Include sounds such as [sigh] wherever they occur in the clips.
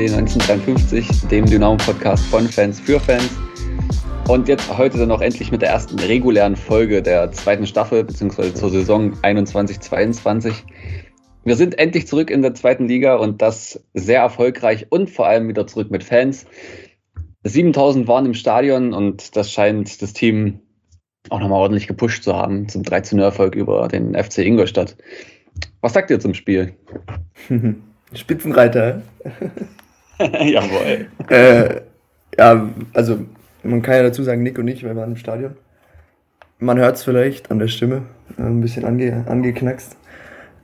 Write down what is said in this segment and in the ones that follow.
Zu Hashtag SGD1953, dem Dynamo-Podcast von Fans für Fans. Und jetzt heute dann auch endlich mit der ersten regulären Folge der zweiten Staffel, beziehungsweise zur Saison 21-22. Wir sind endlich zurück in der zweiten Liga und das sehr erfolgreich und vor allem wieder zurück mit Fans. 7000 waren im Stadion und das scheint das Team auch nochmal ordentlich gepusht zu haben zum 13-0-Erfolg über den FC Ingolstadt. Was sagt ihr zum Spiel? [laughs] Spitzenreiter. [laughs] [laughs] Jawohl. Äh, ja, also man kann ja dazu sagen, Nick und ich, wir waren im Stadion. Man hört es vielleicht an der Stimme, äh, ein bisschen ange, angeknackst.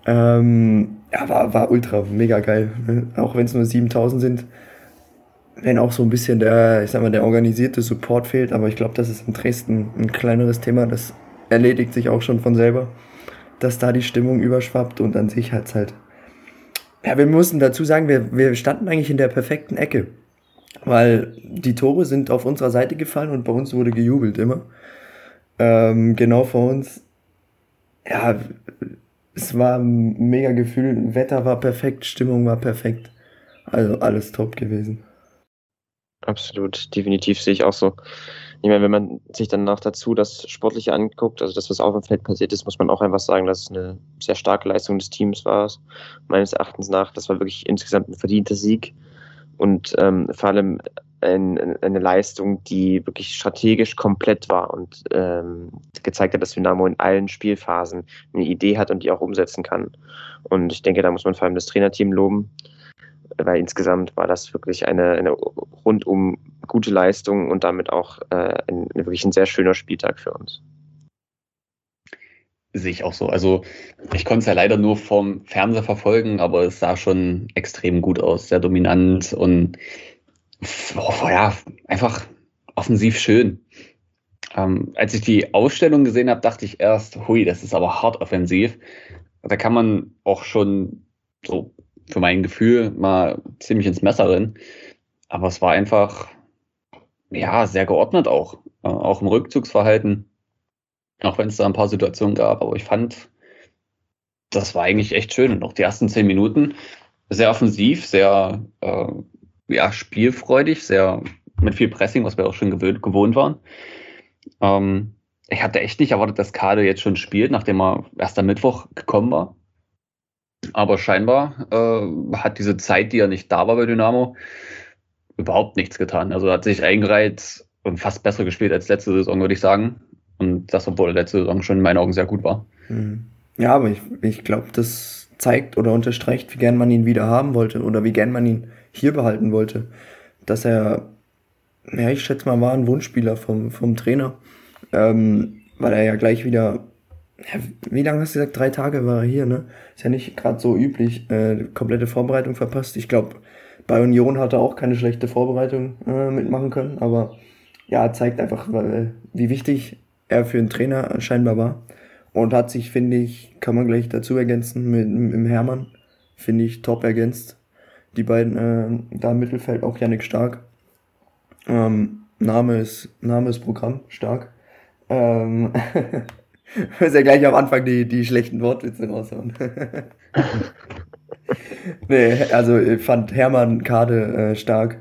Ähm, ja, war, war ultra, mega geil. Ne? Auch wenn es nur 7000 sind. Wenn auch so ein bisschen der, ich sag mal, der organisierte Support fehlt, aber ich glaube, das ist in Dresden ein kleineres Thema. Das erledigt sich auch schon von selber, dass da die Stimmung überschwappt und an sich hat es halt. Ja, wir mussten dazu sagen, wir, wir standen eigentlich in der perfekten Ecke. Weil die Tore sind auf unserer Seite gefallen und bei uns wurde gejubelt immer. Ähm, genau vor uns. Ja, es war ein mega Gefühl. Wetter war perfekt, Stimmung war perfekt. Also alles top gewesen. Absolut, definitiv sehe ich auch so. Ich meine, wenn man sich dann noch dazu das Sportliche anguckt, also das, was auf dem Feld passiert ist, muss man auch einfach sagen, dass es eine sehr starke Leistung des Teams war. Meines Erachtens nach, das war wirklich insgesamt ein verdienter Sieg und ähm, vor allem ein, eine Leistung, die wirklich strategisch komplett war und ähm, gezeigt hat, dass Dynamo in allen Spielphasen eine Idee hat und die auch umsetzen kann. Und ich denke, da muss man vor allem das Trainerteam loben, weil insgesamt war das wirklich eine, eine rundum gute Leistung und damit auch äh, ein, wirklich ein sehr schöner Spieltag für uns. Sehe ich auch so. Also ich konnte es ja leider nur vom Fernseher verfolgen, aber es sah schon extrem gut aus, sehr dominant und oh, ja, einfach offensiv schön. Ähm, als ich die Ausstellung gesehen habe, dachte ich erst, hui, das ist aber hart offensiv. Da kann man auch schon so für mein Gefühl mal ziemlich ins Messer rennen. Aber es war einfach, ja, sehr geordnet auch. Äh, auch im Rückzugsverhalten. Auch wenn es da ein paar Situationen gab, aber ich fand, das war eigentlich echt schön. Und auch die ersten zehn Minuten sehr offensiv, sehr äh, ja, spielfreudig, sehr mit viel Pressing, was wir auch schon gewöhnt, gewohnt waren. Ähm, ich hatte echt nicht erwartet, dass Kade jetzt schon spielt, nachdem er erst am Mittwoch gekommen war. Aber scheinbar äh, hat diese Zeit, die er nicht da war bei Dynamo, überhaupt nichts getan. Also hat sich eingereiht und fast besser gespielt als letzte Saison, würde ich sagen. Und das, obwohl letzte Saison schon in meinen Augen sehr gut war. Mhm. Ja, aber ich, ich glaube, das zeigt oder unterstreicht, wie gern man ihn wieder haben wollte oder wie gern man ihn hier behalten wollte. Dass er, ja, ich schätze mal, war ein Wunschspieler vom, vom Trainer. Ähm, weil er ja gleich wieder, wie lange hast du gesagt? Drei Tage war er hier, ne? Ist ja nicht gerade so üblich, äh, komplette Vorbereitung verpasst. Ich glaube, bei Union hat er auch keine schlechte Vorbereitung äh, mitmachen können, aber ja, zeigt einfach, weil, wie wichtig er für einen Trainer scheinbar war. Und hat sich, finde ich, kann man gleich dazu ergänzen, mit, mit dem Hermann, finde ich, top ergänzt. Die beiden äh, da im Mittelfeld, auch Yannick Stark. Ähm, Name ist, Name ist Programm, stark. Ähm, [laughs] [laughs] muss ja gleich am Anfang die, die schlechten Wortwitze raushauen. [laughs] nee, also ich fand Hermann Kade äh, stark.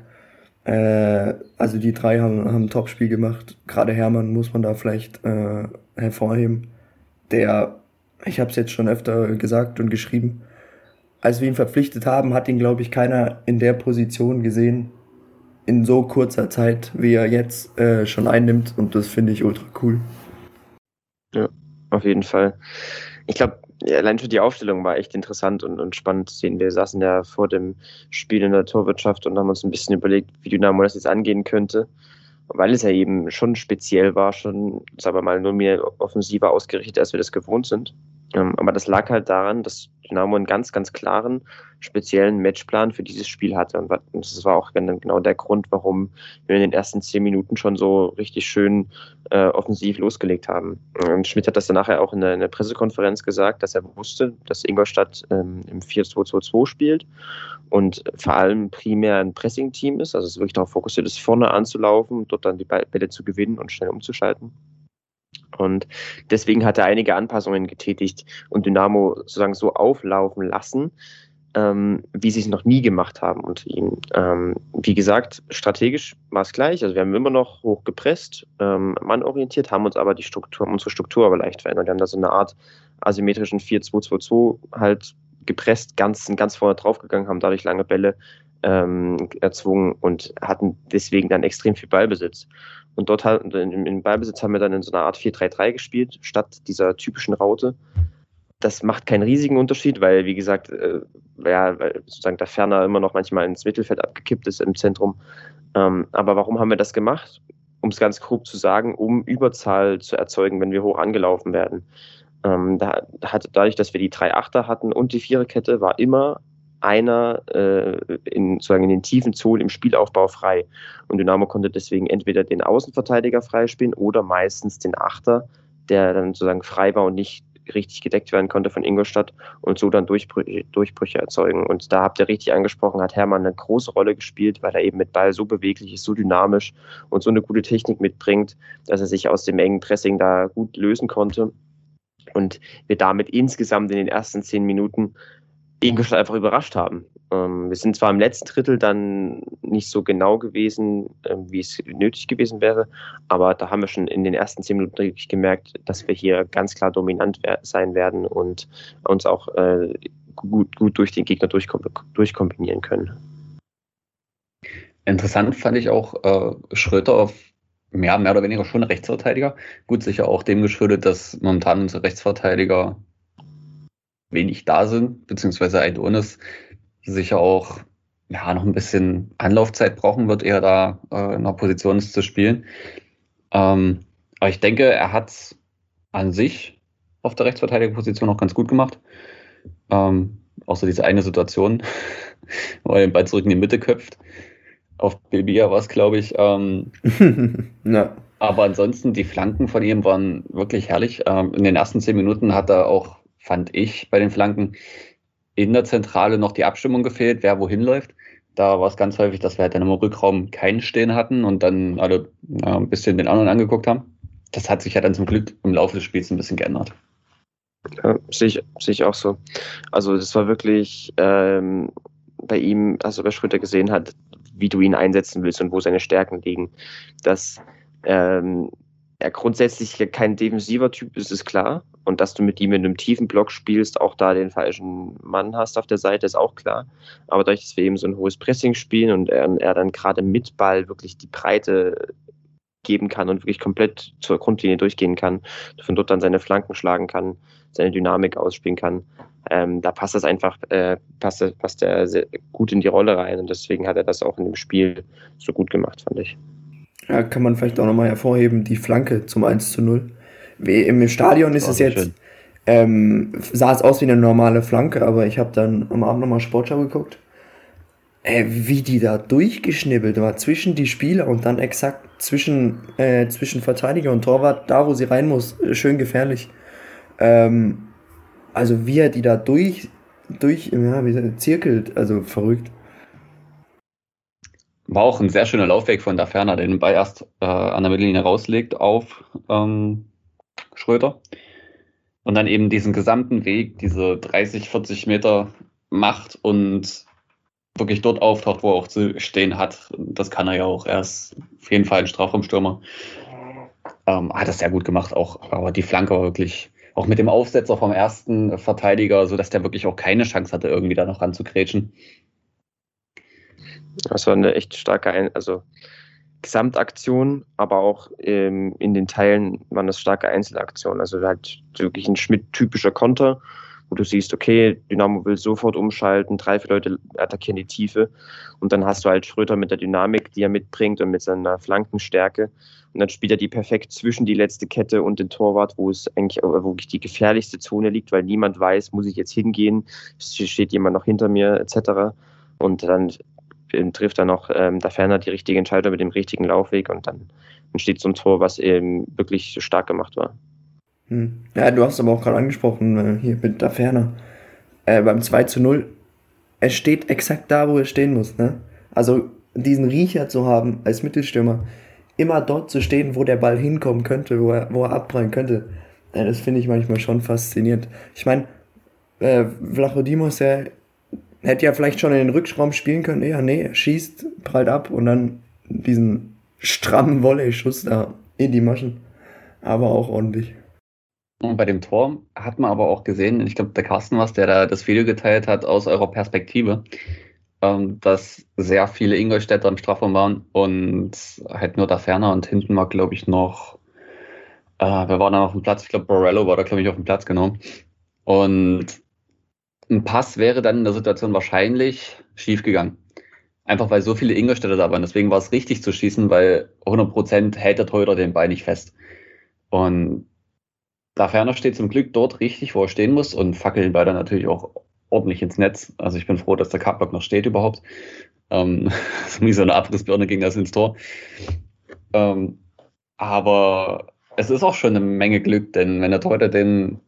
Äh, also die drei haben, haben ein Top-Spiel gemacht. Gerade Hermann muss man da vielleicht äh, hervorheben. Der, ich habe es jetzt schon öfter gesagt und geschrieben, als wir ihn verpflichtet haben, hat ihn, glaube ich, keiner in der Position gesehen, in so kurzer Zeit, wie er jetzt äh, schon einnimmt. Und das finde ich ultra cool. Ja, auf jeden Fall. Ich glaube, allein schon die Aufstellung war echt interessant und, und spannend zu sehen. Wir saßen ja vor dem Spiel in der Torwirtschaft und haben uns ein bisschen überlegt, wie Dynamo das jetzt angehen könnte. Weil es ja eben schon speziell war, schon, sagen wir mal, nur mehr offensiver ausgerichtet, als wir das gewohnt sind. Ähm, aber das lag halt daran, dass Dynamo einen ganz, ganz klaren, speziellen Matchplan für dieses Spiel hatte. Und das war auch genau der Grund, warum wir in den ersten zehn Minuten schon so richtig schön äh, offensiv losgelegt haben. Und Schmidt hat das dann nachher auch in der, in der Pressekonferenz gesagt, dass er wusste, dass Ingolstadt ähm, im 4-2-2-2 spielt und vor allem primär ein Pressing-Team ist, also es wirklich darauf fokussiert ist, vorne anzulaufen, dort dann die Bälle zu gewinnen und schnell umzuschalten. Und deswegen hat er einige Anpassungen getätigt und Dynamo sozusagen so auflaufen lassen, ähm, wie sie es noch nie gemacht haben unter ihm. Ähm, wie gesagt, strategisch war es gleich. Also wir haben immer noch hoch gepresst, ähm, mannorientiert, haben uns aber die Struktur, unsere Struktur aber leicht verändert. Wir haben da so eine Art asymmetrischen 4-2-2-2 halt gepresst, ganz, ganz vorne draufgegangen, haben dadurch lange Bälle ähm, erzwungen und hatten deswegen dann extrem viel Ballbesitz. Und dort halt, in, Ballbesitz haben wir dann in so einer Art 4-3-3 gespielt, statt dieser typischen Raute. Das macht keinen riesigen Unterschied, weil, wie gesagt, äh, ja, weil sozusagen der Ferner immer noch manchmal ins Mittelfeld abgekippt ist im Zentrum. Ähm, aber warum haben wir das gemacht? Um es ganz grob zu sagen, um Überzahl zu erzeugen, wenn wir hoch angelaufen werden. Ähm, da hatte, dadurch, dass wir die drei Achter hatten und die Viererkette, war immer einer äh, in, sozusagen in den tiefen Zonen im Spielaufbau frei. Und Dynamo konnte deswegen entweder den Außenverteidiger freispielen oder meistens den Achter, der dann sozusagen frei war und nicht richtig gedeckt werden konnte von Ingolstadt und so dann Durchbrüche, Durchbrüche erzeugen. Und da habt ihr richtig angesprochen, hat Hermann eine große Rolle gespielt, weil er eben mit Ball so beweglich ist, so dynamisch und so eine gute Technik mitbringt, dass er sich aus dem engen Pressing da gut lösen konnte. Und wir damit insgesamt in den ersten zehn Minuten Ingolstadt einfach überrascht haben. Ähm, wir sind zwar im letzten Drittel dann nicht so genau gewesen, äh, wie es nötig gewesen wäre, aber da haben wir schon in den ersten zehn Minuten wirklich gemerkt, dass wir hier ganz klar dominant sein werden und uns auch äh, gut, gut durch den Gegner durchkom durchkombinieren können. Interessant fand ich auch äh, Schröter auf ja, mehr oder weniger schon Rechtsverteidiger. Gut, sicher auch dem geschuldet, dass momentan unsere Rechtsverteidiger wenig da sind, beziehungsweise Aidonis sicher auch ja, noch ein bisschen Anlaufzeit brauchen wird, eher da äh, in der Position ist zu spielen. Ähm, aber ich denke, er hat es an sich auf der Rechtsverteidigerposition auch ganz gut gemacht. Ähm, außer diese eine Situation, [laughs] wo er den Ball zurück in die Mitte köpft. Auf Bilbia war es, glaube ich. Ähm, [laughs] ja. Aber ansonsten, die Flanken von ihm waren wirklich herrlich. Ähm, in den ersten zehn Minuten hat er auch fand ich bei den Flanken in der Zentrale noch die Abstimmung gefehlt, wer wohin läuft. Da war es ganz häufig, dass wir halt dann im Rückraum keinen stehen hatten und dann alle ja, ein bisschen den anderen angeguckt haben. Das hat sich ja dann zum Glück im Laufe des Spiels ein bisschen geändert. Ja, sehe ich, sehe ich auch so. Also das war wirklich ähm, bei ihm, also bei Schröter gesehen hat, wie du ihn einsetzen willst und wo seine Stärken liegen. Dass ähm, er grundsätzlich kein defensiver Typ ist, ist klar. Und dass du mit ihm in einem tiefen Block spielst, auch da den falschen Mann hast auf der Seite, ist auch klar. Aber dadurch, dass wir eben so ein hohes Pressing spielen und er, er dann gerade mit Ball wirklich die Breite geben kann und wirklich komplett zur Grundlinie durchgehen kann, von dort dann seine Flanken schlagen kann, seine Dynamik ausspielen kann, ähm, da passt das einfach, äh, passt, passt er gut in die Rolle rein und deswegen hat er das auch in dem Spiel so gut gemacht, fand ich. Ja, kann man vielleicht auch nochmal hervorheben, die Flanke zum 1 zu 0. Wie Im Stadion ist es jetzt, ähm, sah es aus wie eine normale Flanke, aber ich habe dann am Abend nochmal Sportschau geguckt. Äh, wie die da durchgeschnibbelt war zwischen die Spieler und dann exakt zwischen, äh, zwischen Verteidiger und Torwart, da wo sie rein muss, äh, schön gefährlich. Ähm, also wie er die da durch, durch, ja, wie zirkelt, also verrückt. War auch ein sehr schöner Laufweg von der Ferner, den Ball erst äh, an der Mittellinie rauslegt auf ähm, Schröder. Und dann eben diesen gesamten Weg, diese 30, 40 Meter macht und wirklich dort auftaucht, wo er auch zu stehen hat. Das kann er ja auch. Er ist auf jeden Fall ein Strafraumstürmer. Ähm, hat das sehr gut gemacht auch. Aber die Flanke war wirklich, auch mit dem Aufsetzer vom ersten Verteidiger, sodass der wirklich auch keine Chance hatte, irgendwie da noch ranzukrätschen. Das war eine echt starke, Ein also Gesamtaktion, aber auch ähm, in den Teilen waren das starke Einzelaktionen. Also halt wirklich ein Schmidt-typischer Konter, wo du siehst, okay, Dynamo will sofort umschalten, drei, vier Leute attackieren die Tiefe und dann hast du halt Schröter mit der Dynamik, die er mitbringt und mit seiner Flankenstärke und dann spielt er die perfekt zwischen die letzte Kette und den Torwart, wo es eigentlich wirklich die gefährlichste Zone liegt, weil niemand weiß, muss ich jetzt hingehen, steht jemand noch hinter mir etc. Und dann trifft dann noch ähm, der Ferner die richtige Entscheidung mit dem richtigen Laufweg und dann entsteht so ein Tor, was eben wirklich stark gemacht war. Hm. Ja, du hast aber auch gerade angesprochen, äh, hier mit der Ferner. Äh, beim 2 zu 0, er steht exakt da, wo er stehen muss. Ne? Also diesen Riecher zu haben als Mittelstürmer, immer dort zu stehen, wo der Ball hinkommen könnte, wo er, wo er abprallen könnte, äh, das finde ich manchmal schon faszinierend. Ich meine, äh, Vlachodimos, der hätte ja vielleicht schon in den Rückschraum spielen können. Ja, nee, er schießt, prallt ab und dann diesen strammen Volley-Schuss da in die Maschen. Aber auch ordentlich. Und bei dem Tor hat man aber auch gesehen, ich glaube, der Carsten was, der da das Video geteilt hat aus eurer Perspektive, ähm, dass sehr viele Ingolstädter im Strafraum waren und halt nur da ferner und hinten war, glaube ich, noch, äh, wer war da auf dem Platz? Ich glaube, Borello war da, glaube ich, auf dem Platz, genau. Und ein Pass wäre dann in der Situation wahrscheinlich schief gegangen. Einfach weil so viele Ingolstädter da waren. Deswegen war es richtig zu schießen, weil 100% hält der Torhüter den Ball nicht fest. Und da Ferner steht zum Glück dort richtig, wo er stehen muss und fackelt den Ball dann natürlich auch ordentlich ins Netz. Also ich bin froh, dass der Cardblock noch steht überhaupt. Ähm, [laughs] so wie so eine Abrissbirne ging das ins Tor. Ähm, aber es ist auch schon eine Menge Glück, denn wenn der Torhüter den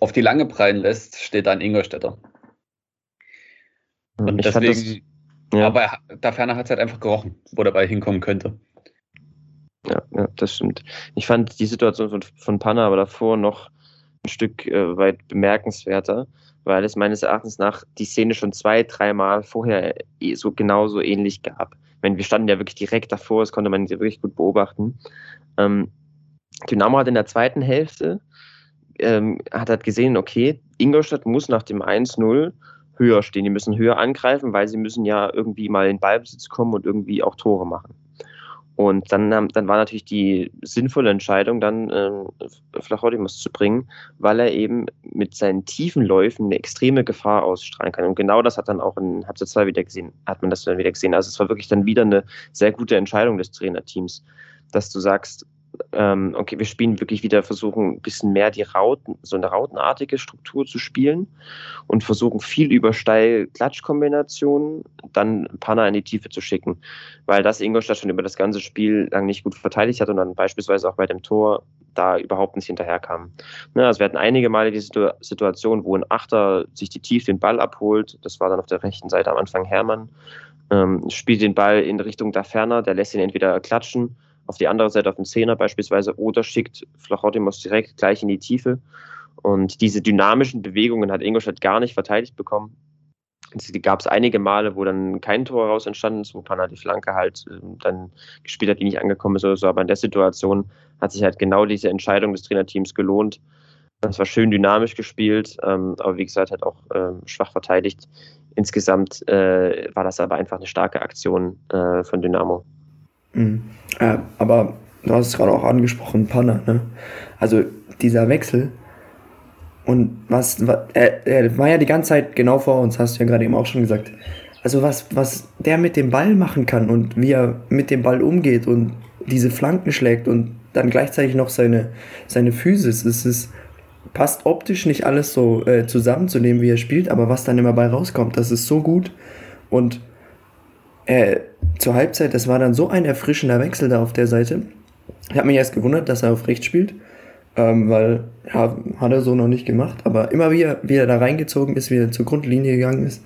auf die Lange prallen lässt, steht da ein Ingolstädter. Und ich deswegen, das, ja. aber da ferner hat es halt einfach gerochen, wo der Ball hinkommen könnte. Ja, ja, das stimmt. Ich fand die Situation von, von Panna aber davor noch ein Stück äh, weit bemerkenswerter, weil es meines Erachtens nach die Szene schon zwei, dreimal vorher eh so genauso ähnlich gab. Ich meine, wir standen ja wirklich direkt davor, das konnte man wirklich gut beobachten. Ähm, Dynamo hat in der zweiten Hälfte ähm, hat halt gesehen, okay, Ingolstadt muss nach dem 1-0 höher stehen. Die müssen höher angreifen, weil sie müssen ja irgendwie mal in Ballbesitz kommen und irgendwie auch Tore machen. Und dann, dann war natürlich die sinnvolle Entscheidung, dann äh, Flachodimus zu bringen, weil er eben mit seinen tiefen Läufen eine extreme Gefahr ausstrahlen kann. Und genau das hat dann auch in Halbzeit 2 wieder gesehen, hat man das dann wieder gesehen. Also es war wirklich dann wieder eine sehr gute Entscheidung des Trainerteams, dass du sagst, ähm, okay, wir spielen wirklich wieder, versuchen ein bisschen mehr die Rauten, so eine rautenartige Struktur zu spielen und versuchen viel über Steil-Klatsch-Kombinationen dann Panna in die Tiefe zu schicken, weil das Ingolstadt schon über das ganze Spiel lang nicht gut verteidigt hat und dann beispielsweise auch bei dem Tor da überhaupt nicht hinterherkam. Ne, also wir hatten einige Male die Situation, wo ein Achter sich die Tiefe den Ball abholt, das war dann auf der rechten Seite am Anfang Hermann, ähm, spielt den Ball in Richtung da ferner, der lässt ihn entweder klatschen auf die andere Seite auf den Zehner beispielsweise oder schickt Flachotimos direkt gleich in die Tiefe. Und diese dynamischen Bewegungen hat Ingolstadt gar nicht verteidigt bekommen. Es gab es einige Male, wo dann kein Tor heraus entstanden ist, wo Panna die Flanke halt äh, dann gespielt hat, die nicht angekommen ist oder so. Aber in der Situation hat sich halt genau diese Entscheidung des Trainerteams gelohnt. Das war schön dynamisch gespielt, ähm, aber wie gesagt, halt auch ähm, schwach verteidigt. Insgesamt äh, war das aber einfach eine starke Aktion äh, von Dynamo. Mhm. Äh, aber du hast es gerade auch angesprochen, Panna, ne? Also dieser Wechsel und was, was er, er, war ja die ganze Zeit genau vor uns, hast du ja gerade eben auch schon gesagt. Also was, was der mit dem Ball machen kann und wie er mit dem Ball umgeht und diese Flanken schlägt und dann gleichzeitig noch seine, seine Physis, es ist, passt optisch nicht alles so äh, zusammenzunehmen, wie er spielt, aber was dann immer bei rauskommt, das ist so gut und äh, zur Halbzeit, das war dann so ein erfrischender Wechsel da auf der Seite. Ich habe mich erst gewundert, dass er auf rechts spielt, ähm, weil ja, hat er so noch nicht gemacht. Aber immer wieder, wie er da reingezogen ist, wie er zur Grundlinie gegangen ist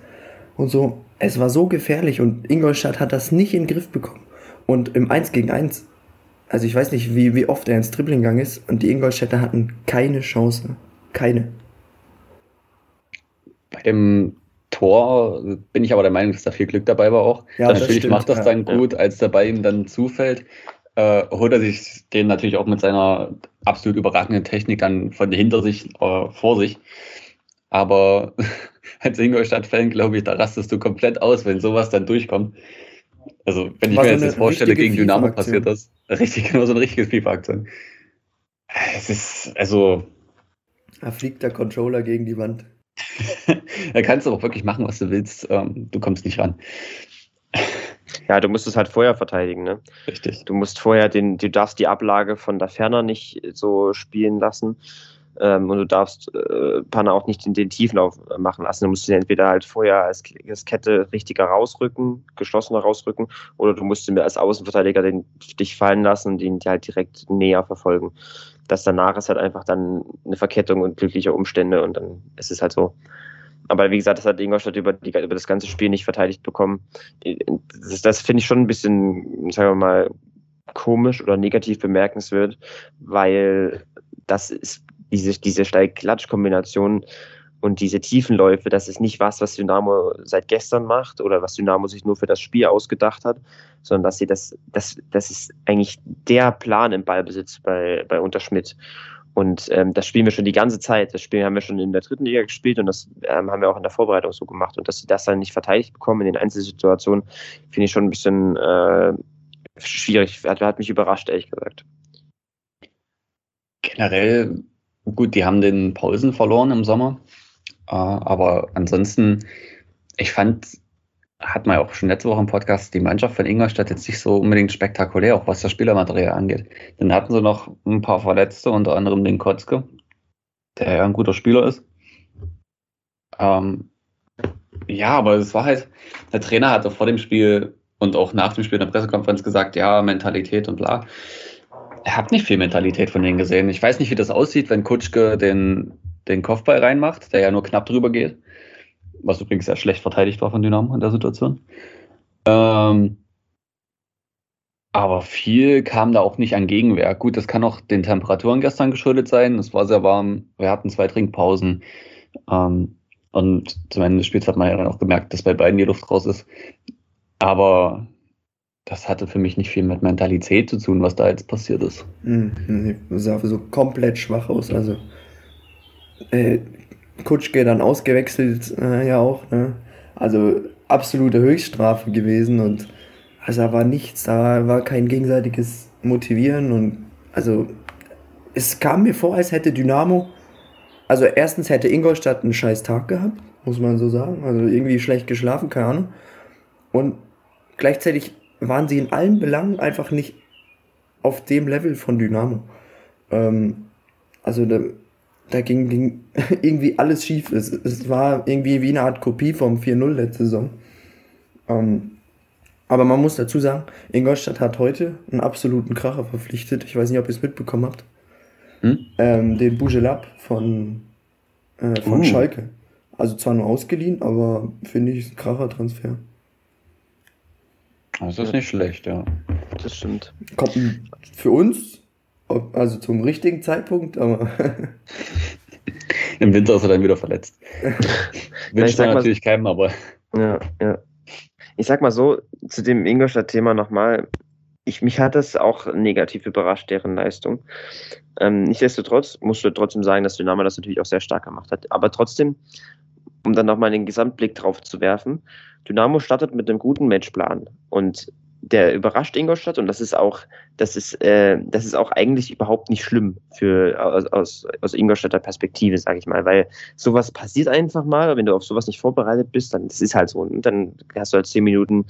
und so, es war so gefährlich und Ingolstadt hat das nicht in den Griff bekommen. Und im 1 gegen 1, also ich weiß nicht, wie, wie oft er ins Dribbling gegangen ist und die Ingolstädter hatten keine Chance. Keine. Bei dem Tor bin ich aber der Meinung, dass da viel Glück dabei war auch. Ja, natürlich stimmt, macht das dann ja. gut, als der Ball ihm dann zufällt. Äh, holt er sich den natürlich auch mit seiner absolut überragenden Technik dann von hinter sich äh, vor sich. Aber [laughs] als Ingolstadt-Fan, glaube ich, da rastest du komplett aus, wenn sowas dann durchkommt. Also, wenn ich mir jetzt das vorstelle, gegen Dynamo passiert das. [laughs] Richtig, genau so eine richtige FIFA-Aktion. Es ist, also. Da fliegt der Controller gegen die Wand. [laughs] da kannst du auch wirklich machen, was du willst. Ähm, du kommst nicht ran. Ja, du musst es halt vorher verteidigen, ne? Richtig. Du musst vorher den, du darfst die Ablage von da ferner nicht so spielen lassen. Ähm, und du darfst äh, Panna auch nicht in den Tieflauf machen lassen. Du musst ihn entweder halt vorher als, als Kette richtiger rausrücken, geschlossener rausrücken, oder du musst ihn als Außenverteidiger den, dich fallen lassen und ihn halt direkt näher verfolgen das danach ist halt einfach dann eine Verkettung und glückliche Umstände und dann ist es halt so. Aber wie gesagt, das hat Ingolstadt über, die, über das ganze Spiel nicht verteidigt bekommen. Das, das finde ich schon ein bisschen, sagen wir mal, komisch oder negativ bemerkenswert, weil das ist diese, diese Steig-Klatsch-Kombination Und diese Tiefenläufe, das ist nicht was, was Dynamo seit gestern macht oder was Dynamo sich nur für das Spiel ausgedacht hat, sondern dass sie das, das, das ist eigentlich der Plan im Ballbesitz bei, bei Unterschmidt. Und ähm, das spielen wir schon die ganze Zeit. Das Spiel haben wir schon in der dritten Liga gespielt und das ähm, haben wir auch in der Vorbereitung so gemacht. Und dass sie das dann nicht verteidigt bekommen in den Einzelsituationen, finde ich schon ein bisschen äh, schwierig. Hat, hat mich überrascht, ehrlich gesagt. Generell, gut, die haben den Pausen verloren im Sommer. Äh, aber ansonsten, ich fand, hat man ja auch schon letzte Woche im Podcast, die Mannschaft von Ingolstadt jetzt nicht so unbedingt spektakulär, auch was das Spielermaterial angeht. Dann hatten sie noch ein paar Verletzte, unter anderem den Kotzke, der ja ein guter Spieler ist. Ähm, ja, aber es war halt, der Trainer hatte vor dem Spiel und auch nach dem Spiel in der Pressekonferenz gesagt, ja, Mentalität und bla. Hat nicht viel Mentalität von denen gesehen. Ich weiß nicht, wie das aussieht, wenn Kutschke den den Kopfball reinmacht, der ja nur knapp drüber geht. Was übrigens sehr schlecht verteidigt war von Dynamo in der Situation. Ähm, aber viel kam da auch nicht an Gegenwehr. Gut, das kann auch den Temperaturen gestern geschuldet sein. Es war sehr warm. Wir hatten zwei Trinkpausen. Ähm, und zum Ende des Spiels hat man ja dann auch gemerkt, dass bei beiden die Luft raus ist. Aber das hatte für mich nicht viel mit Mentalität zu tun, was da jetzt passiert ist. Mhm, sah so komplett schwach aus. Also äh, Kutschke dann ausgewechselt, äh, ja auch. Ne? Also absolute Höchststrafe gewesen und also da war nichts, da war kein gegenseitiges Motivieren und also es kam mir vor, als hätte Dynamo, also erstens hätte Ingolstadt einen scheiß Tag gehabt, muss man so sagen, also irgendwie schlecht geschlafen, keine Ahnung. Und gleichzeitig waren sie in allen Belangen einfach nicht auf dem Level von Dynamo. Ähm, also da, da ging, ging [laughs] irgendwie alles schief. Es, es war irgendwie wie eine Art Kopie vom 4-0 letzte Saison. Ähm, aber man muss dazu sagen, Ingolstadt hat heute einen absoluten Kracher verpflichtet. Ich weiß nicht, ob ihr es mitbekommen habt. Hm? Ähm, den Bujelab von, äh, von uh. Schalke. Also zwar nur ausgeliehen, aber finde ich ein Kracher-Transfer. Das ist nicht schlecht, ja. Das stimmt. Kommt für uns also zum richtigen Zeitpunkt, aber. [laughs] Im Winter ist er dann wieder verletzt. [laughs] Wünscht man natürlich keinem, aber. Ja, ja. Ich sag mal so, zu dem Ingolstadt-Thema nochmal. Ich, mich hat das auch negativ überrascht, deren Leistung. Ähm, nichtsdestotrotz musst du trotzdem sagen, dass Dynamo das natürlich auch sehr stark gemacht hat. Aber trotzdem, um dann nochmal den Gesamtblick drauf zu werfen, Dynamo startet mit einem guten Matchplan. Und der überrascht Ingolstadt und das ist auch, das ist, äh, das ist auch eigentlich überhaupt nicht schlimm für aus, aus, Ingolstädter Perspektive, sage ich mal, weil sowas passiert einfach mal, wenn du auf sowas nicht vorbereitet bist, dann das ist halt so und dann hast du halt zehn Minuten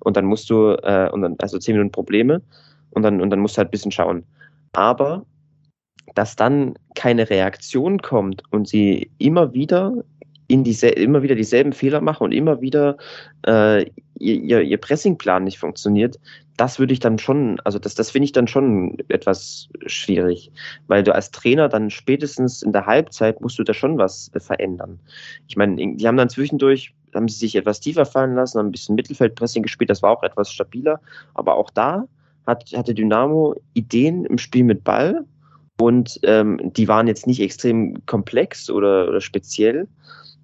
und dann musst du äh, und dann also zehn Minuten Probleme und dann und dann musst du halt ein bisschen schauen. Aber dass dann keine Reaktion kommt und sie immer wieder in diese, immer wieder dieselben Fehler machen und immer wieder äh, ihr, ihr Pressingplan nicht funktioniert, das würde ich dann schon, also das, das finde ich dann schon etwas schwierig, weil du als Trainer dann spätestens in der Halbzeit musst du da schon was verändern. Ich meine, die haben dann zwischendurch, haben sie sich etwas tiefer fallen lassen, haben ein bisschen Mittelfeldpressing gespielt, das war auch etwas stabiler, aber auch da hat, hatte Dynamo Ideen im Spiel mit Ball und ähm, die waren jetzt nicht extrem komplex oder, oder speziell,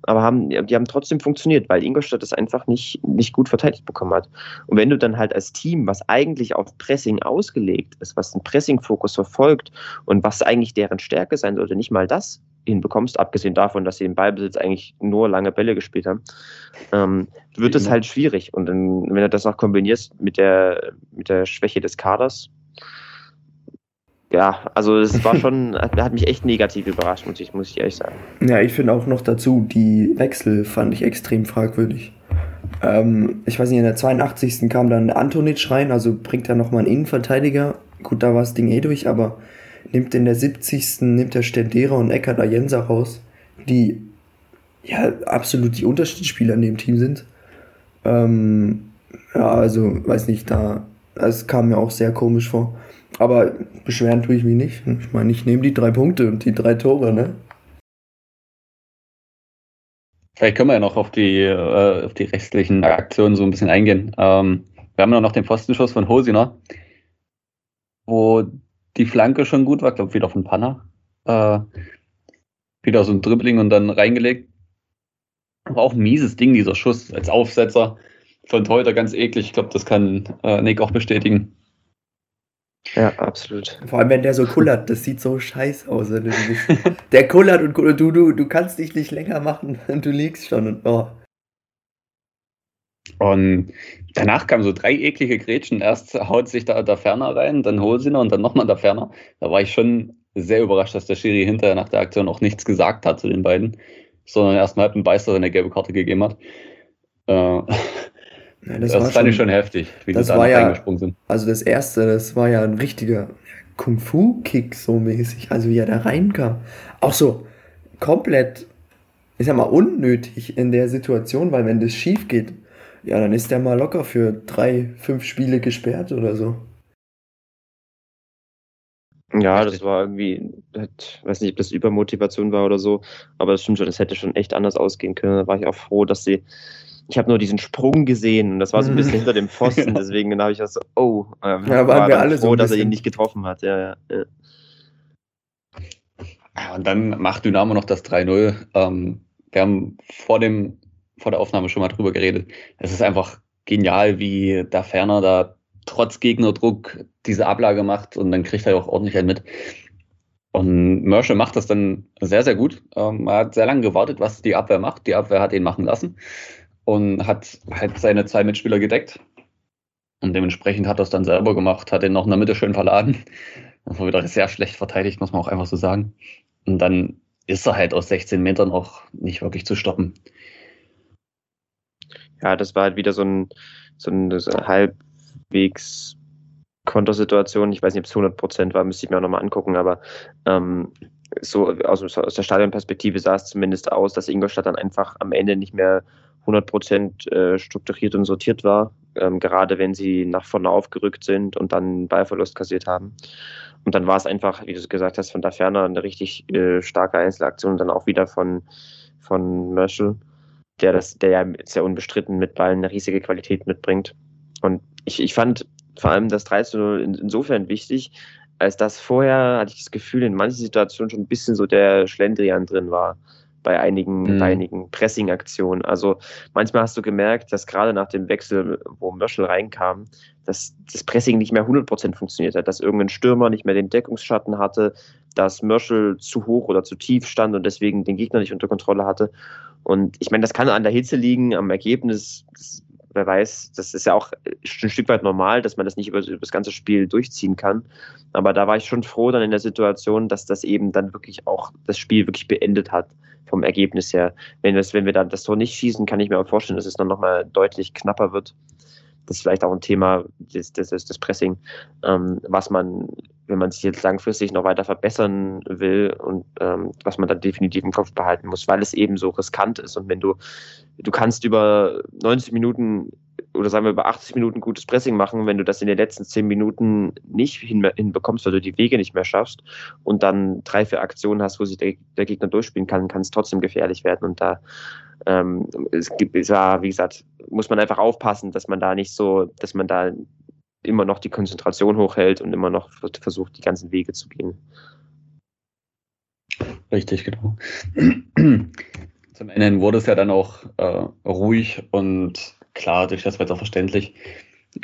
aber haben, die haben trotzdem funktioniert, weil Ingolstadt das einfach nicht, nicht gut verteidigt bekommen hat. Und wenn du dann halt als Team, was eigentlich auf Pressing ausgelegt ist, was einen Pressing-Fokus verfolgt und was eigentlich deren Stärke sein sollte, nicht mal das hinbekommst, abgesehen davon, dass sie im Ballbesitz eigentlich nur lange Bälle gespielt haben, ähm, wird es halt schwierig. Und dann, wenn du das noch kombinierst mit der, mit der Schwäche des Kaders, ja, also es war [laughs] schon, hat mich echt negativ überrascht, muss ich, muss ich ehrlich sagen. Ja, ich finde auch noch dazu, die Wechsel fand ich extrem fragwürdig. Ähm, ich weiß nicht, in der 82. kam dann Antonic rein, also bringt er nochmal einen Innenverteidiger. Gut, da war das Ding eh durch, aber nimmt in der 70. nimmt der Stendera und Eckert Ayensa raus, die ja absolut die Unterschiedsspieler in dem Team sind. Ähm, ja, also, weiß nicht, da, es kam mir auch sehr komisch vor. Aber beschweren tue ich mich nicht. Ich meine, ich nehme die drei Punkte und die drei Tore, ne? Vielleicht können wir ja noch auf die, äh, auf die restlichen Aktionen so ein bisschen eingehen. Ähm, wir haben ja noch den Pfostenschuss von Hosiner, wo die Flanke schon gut war, glaube wieder von Panna. Äh, wieder so ein Dribbling und dann reingelegt. Aber auch ein mieses Ding, dieser Schuss als Aufsetzer von Teuter ganz eklig. Ich glaube, das kann äh, Nick auch bestätigen. Ja, absolut. Vor allem, wenn der so kullert, das sieht so scheiße aus. Wenn du [laughs] der kullert und kullert, du, du, du kannst dich nicht länger machen und [laughs] du liegst schon und oh. Und danach kamen so drei eklige Grätschen. Erst haut sich da der Ferner rein, dann Holsiner und dann nochmal der Ferner. Da war ich schon sehr überrascht, dass der Schiri hinterher nach der Aktion auch nichts gesagt hat zu den beiden, sondern erstmal einen Beißer eine gelbe Karte gegeben hat. Äh, [laughs] ja, das, das fand schon, ich schon heftig, wie das die da ja, reingesprungen sind. Also das erste, das war ja ein richtiger Kung-Fu-Kick so mäßig, also wie er da reinkam. Auch so komplett, ich sag mal, unnötig in der Situation, weil wenn das schief geht, ja, dann ist der mal locker für drei, fünf Spiele gesperrt oder so. Ja, das war irgendwie, ich weiß nicht, ob das Übermotivation war oder so, aber das stimmt schon, es hätte schon echt anders ausgehen können. Da war ich auch froh, dass sie, ich habe nur diesen Sprung gesehen und das war so ein bisschen hinter dem Pfosten, [laughs] deswegen dann habe ich das so, oh, äh, ja, waren war wir alle froh, so dass er ihn nicht getroffen hat. Ja, ja, ja. Und dann macht Dynamo noch das 3-0. Ähm, wir haben vor dem vor der Aufnahme schon mal drüber geredet. Es ist einfach genial, wie da Ferner da trotz Gegnerdruck diese Ablage macht und dann kriegt er auch ordentlich einen mit. Und Merschel macht das dann sehr, sehr gut. Ähm, er hat sehr lange gewartet, was die Abwehr macht. Die Abwehr hat ihn machen lassen und hat halt seine zwei Mitspieler gedeckt. Und dementsprechend hat er es dann selber gemacht, hat ihn noch in der Mitte schön verladen. Das war wieder sehr schlecht verteidigt, muss man auch einfach so sagen. Und dann ist er halt aus 16 Metern auch nicht wirklich zu stoppen ja, das war halt wieder so ein, so ein so halbwegs Kontersituation. Ich weiß nicht, ob es 100 Prozent war, müsste ich mir auch nochmal angucken, aber ähm, so aus, aus, der Stadionperspektive sah es zumindest aus, dass Ingolstadt dann einfach am Ende nicht mehr 100 Prozent äh, strukturiert und sortiert war, ähm, gerade wenn sie nach vorne aufgerückt sind und dann Ballverlust kassiert haben. Und dann war es einfach, wie du es gesagt hast, von da ferner eine richtig äh, starke Einzelaktion und dann auch wieder von, von Merschel der das, der ja sehr unbestritten mit Ballen eine riesige Qualität mitbringt. Und ich, ich fand vor allem das 3 zu 0 in, insofern wichtig, als dass vorher hatte ich das Gefühl, in manchen Situationen schon ein bisschen so der Schlendrian drin war bei einigen, mhm. bei einigen Pressing-Aktionen. Also manchmal hast du gemerkt, dass gerade nach dem Wechsel, wo Möschel reinkam, dass das Pressing nicht mehr 100% funktioniert hat, dass irgendein Stürmer nicht mehr den Deckungsschatten hatte, dass Möschel zu hoch oder zu tief stand und deswegen den Gegner nicht unter Kontrolle hatte. Und ich meine, das kann an der Hitze liegen, am Ergebnis. Das, wer weiß, das ist ja auch ein Stück weit normal, dass man das nicht über, über, das ganze Spiel durchziehen kann. Aber da war ich schon froh dann in der Situation, dass das eben dann wirklich auch das Spiel wirklich beendet hat vom Ergebnis her. Wenn, das, wenn wir dann das Tor nicht schießen, kann ich mir auch vorstellen, dass es dann nochmal deutlich knapper wird das ist vielleicht auch ein Thema des, des, des Pressing, ähm, was man, wenn man sich jetzt langfristig noch weiter verbessern will und ähm, was man dann definitiv im Kopf behalten muss, weil es eben so riskant ist. Und wenn du, du kannst über 90 Minuten oder sagen wir über 80 Minuten gutes Pressing machen, wenn du das in den letzten 10 Minuten nicht hinbekommst, weil du die Wege nicht mehr schaffst und dann drei, vier Aktionen hast, wo sich der, der Gegner durchspielen kann, kann es trotzdem gefährlich werden. Und da ähm, es gibt, es war, wie gesagt, muss man einfach aufpassen, dass man da nicht so, dass man da immer noch die Konzentration hochhält und immer noch versucht, die ganzen Wege zu gehen. Richtig, genau. [clears throat] Zum Ende wurde es ja dann auch äh, ruhig und klar, durch das Wetter verständlich.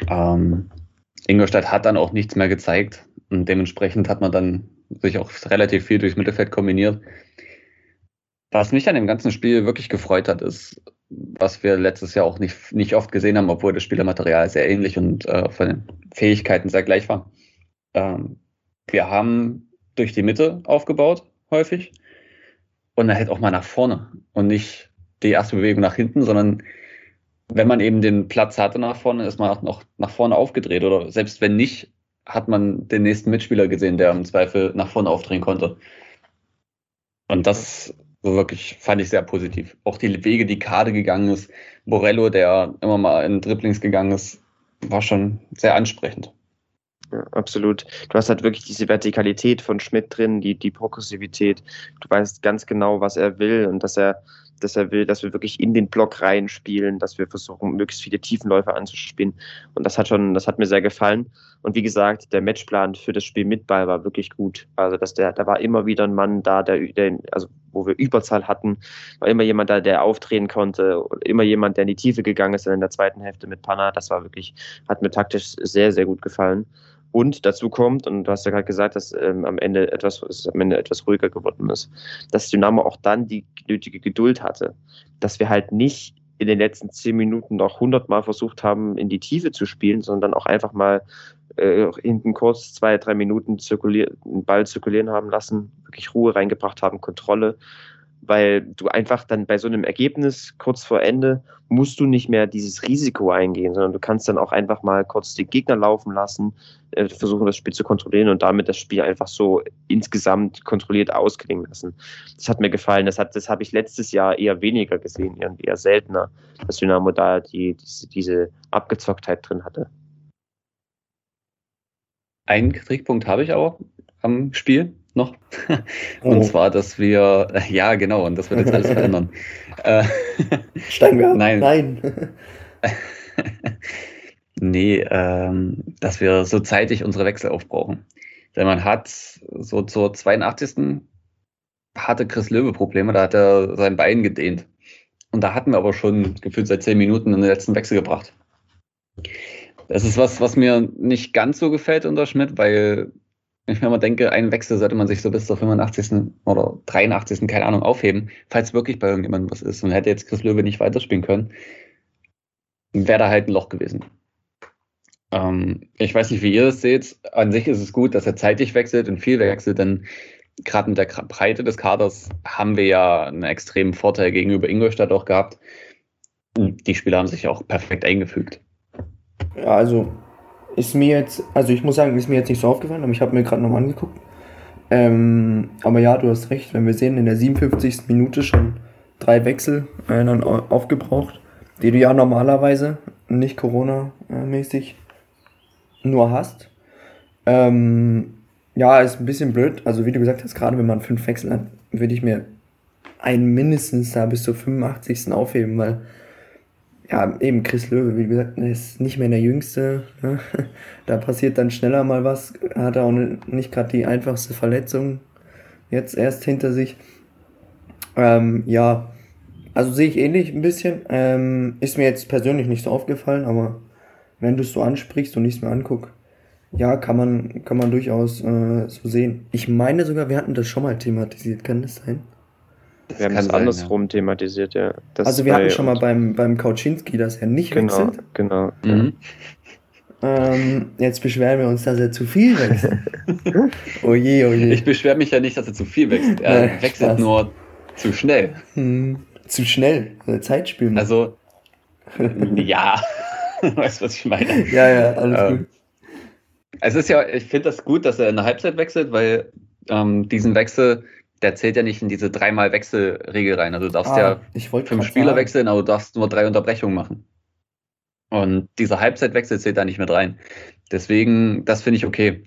Ähm, Ingolstadt hat dann auch nichts mehr gezeigt und dementsprechend hat man dann sich auch relativ viel durchs Mittelfeld kombiniert. Was mich an dem ganzen Spiel wirklich gefreut hat, ist, was wir letztes Jahr auch nicht, nicht oft gesehen haben, obwohl das Spielermaterial sehr ähnlich und äh, von den Fähigkeiten sehr gleich war. Ähm, wir haben durch die Mitte aufgebaut, häufig. Und dann halt auch mal nach vorne. Und nicht die erste Bewegung nach hinten, sondern wenn man eben den Platz hatte nach vorne, ist man auch noch nach vorne aufgedreht. Oder selbst wenn nicht, hat man den nächsten Mitspieler gesehen, der im Zweifel nach vorne aufdrehen konnte. Und das wirklich fand ich sehr positiv. Auch die Wege, die Kade gegangen ist, Borello, der immer mal in Dribblings gegangen ist, war schon sehr ansprechend. Ja, absolut. Du hast halt wirklich diese Vertikalität von Schmidt drin, die, die Progressivität. Du weißt ganz genau, was er will und dass er, dass er will, dass wir wirklich in den Block reinspielen, dass wir versuchen, möglichst viele Tiefenläufe anzuspielen. Und das hat schon, das hat mir sehr gefallen. Und wie gesagt, der Matchplan für das Spiel mit Ball war wirklich gut. Also, dass der, da war immer wieder ein Mann da, der, der also wo wir Überzahl hatten, war immer jemand da, der aufdrehen konnte, immer jemand, der in die Tiefe gegangen ist in der zweiten Hälfte mit Panna. Das war wirklich, hat mir taktisch sehr, sehr gut gefallen. Und dazu kommt, und du hast ja gerade gesagt, dass ähm, am Ende etwas, es am Ende etwas ruhiger geworden ist, dass Dynamo auch dann die nötige Geduld hatte, dass wir halt nicht in den letzten zehn Minuten noch hundertmal versucht haben, in die Tiefe zu spielen, sondern auch einfach mal äh, hinten kurz zwei, drei Minuten zirkulier den Ball zirkulieren haben lassen, wirklich Ruhe reingebracht haben, Kontrolle weil du einfach dann bei so einem Ergebnis kurz vor Ende musst du nicht mehr dieses Risiko eingehen, sondern du kannst dann auch einfach mal kurz den Gegner laufen lassen, äh, versuchen das Spiel zu kontrollieren und damit das Spiel einfach so insgesamt kontrolliert ausklingen lassen. Das hat mir gefallen. Das, hat, das habe ich letztes Jahr eher weniger gesehen, eher seltener, dass Dynamo da die, diese, diese Abgezocktheit drin hatte. Einen Kritikpunkt habe ich aber am Spiel noch. Und oh. zwar, dass wir, ja genau, und das wird jetzt alles verändern. [laughs] Äh, Steigen [laughs] Nein. Nein. [laughs] nee, ähm, dass wir so zeitig unsere Wechsel aufbrauchen. Denn man hat so zur 82. hatte Chris Löwe Probleme, da hat er sein Bein gedehnt. Und da hatten wir aber schon gefühlt seit zehn Minuten den letzten Wechsel gebracht. Das ist was, was mir nicht ganz so gefällt unter Schmidt, weil ich mir immer denke, einen Wechsel sollte man sich so bis zur 85. oder 83. keine Ahnung aufheben, falls wirklich bei irgendjemandem was ist. Und hätte jetzt Chris Löwe nicht weiterspielen können, wäre da halt ein Loch gewesen. Ähm, ich weiß nicht, wie ihr das seht. An sich ist es gut, dass er zeitig wechselt und viel wechselt, denn gerade mit der Breite des Kaders haben wir ja einen extremen Vorteil gegenüber Ingolstadt auch gehabt. Die Spieler haben sich auch perfekt eingefügt. Ja, also ist mir jetzt, also ich muss sagen, ist mir jetzt nicht so aufgefallen, aber ich habe mir gerade nochmal angeguckt. Ähm, aber ja, du hast recht, wenn wir sehen, in der 57. Minute schon drei Wechsel äh, dann aufgebraucht, die du ja normalerweise nicht Corona-mäßig nur hast. Ähm, ja, ist ein bisschen blöd. Also wie du gesagt hast, gerade wenn man fünf Wechsel hat, würde ich mir einen mindestens da bis zur 85. aufheben, weil ja, eben Chris Löwe, wie gesagt, er ist nicht mehr der Jüngste. Ne? [laughs] Da passiert dann schneller mal was. Hat auch nicht gerade die einfachste Verletzung jetzt erst hinter sich. Ähm, ja, also sehe ich ähnlich ein bisschen. Ähm, ist mir jetzt persönlich nicht so aufgefallen, aber wenn du es so ansprichst und ich es mir angucke, ja, kann man, kann man durchaus äh, so sehen. Ich meine sogar, wir hatten das schon mal thematisiert, kann das sein? Das wir haben es andersrum ja. thematisiert, ja. Das also wir hatten schon mal beim, beim Kauczynski, dass er nicht genau, wechselt. Genau, mhm. ähm, jetzt beschweren wir uns, dass er zu viel wechselt. [laughs] oh je, oh je. Ich beschwere mich ja nicht, dass er zu viel wechselt. Er Nein, wechselt Spaß. nur zu schnell. Hm, zu schnell. Zeitspiel. Also, [laughs] ja. [laughs] weißt du, was ich meine? Ja, ja, alles ähm, gut. Es ist ja, ich finde das gut, dass er in der Halbzeit wechselt, weil ähm, diesen Wechsel der zählt ja nicht in diese dreimal Wechselregel rein. Also du darfst ah, ja fünf Spieler sagen. wechseln, aber du darfst nur drei Unterbrechungen machen. Und dieser Halbzeitwechsel zählt da nicht mit rein. Deswegen, das finde ich okay.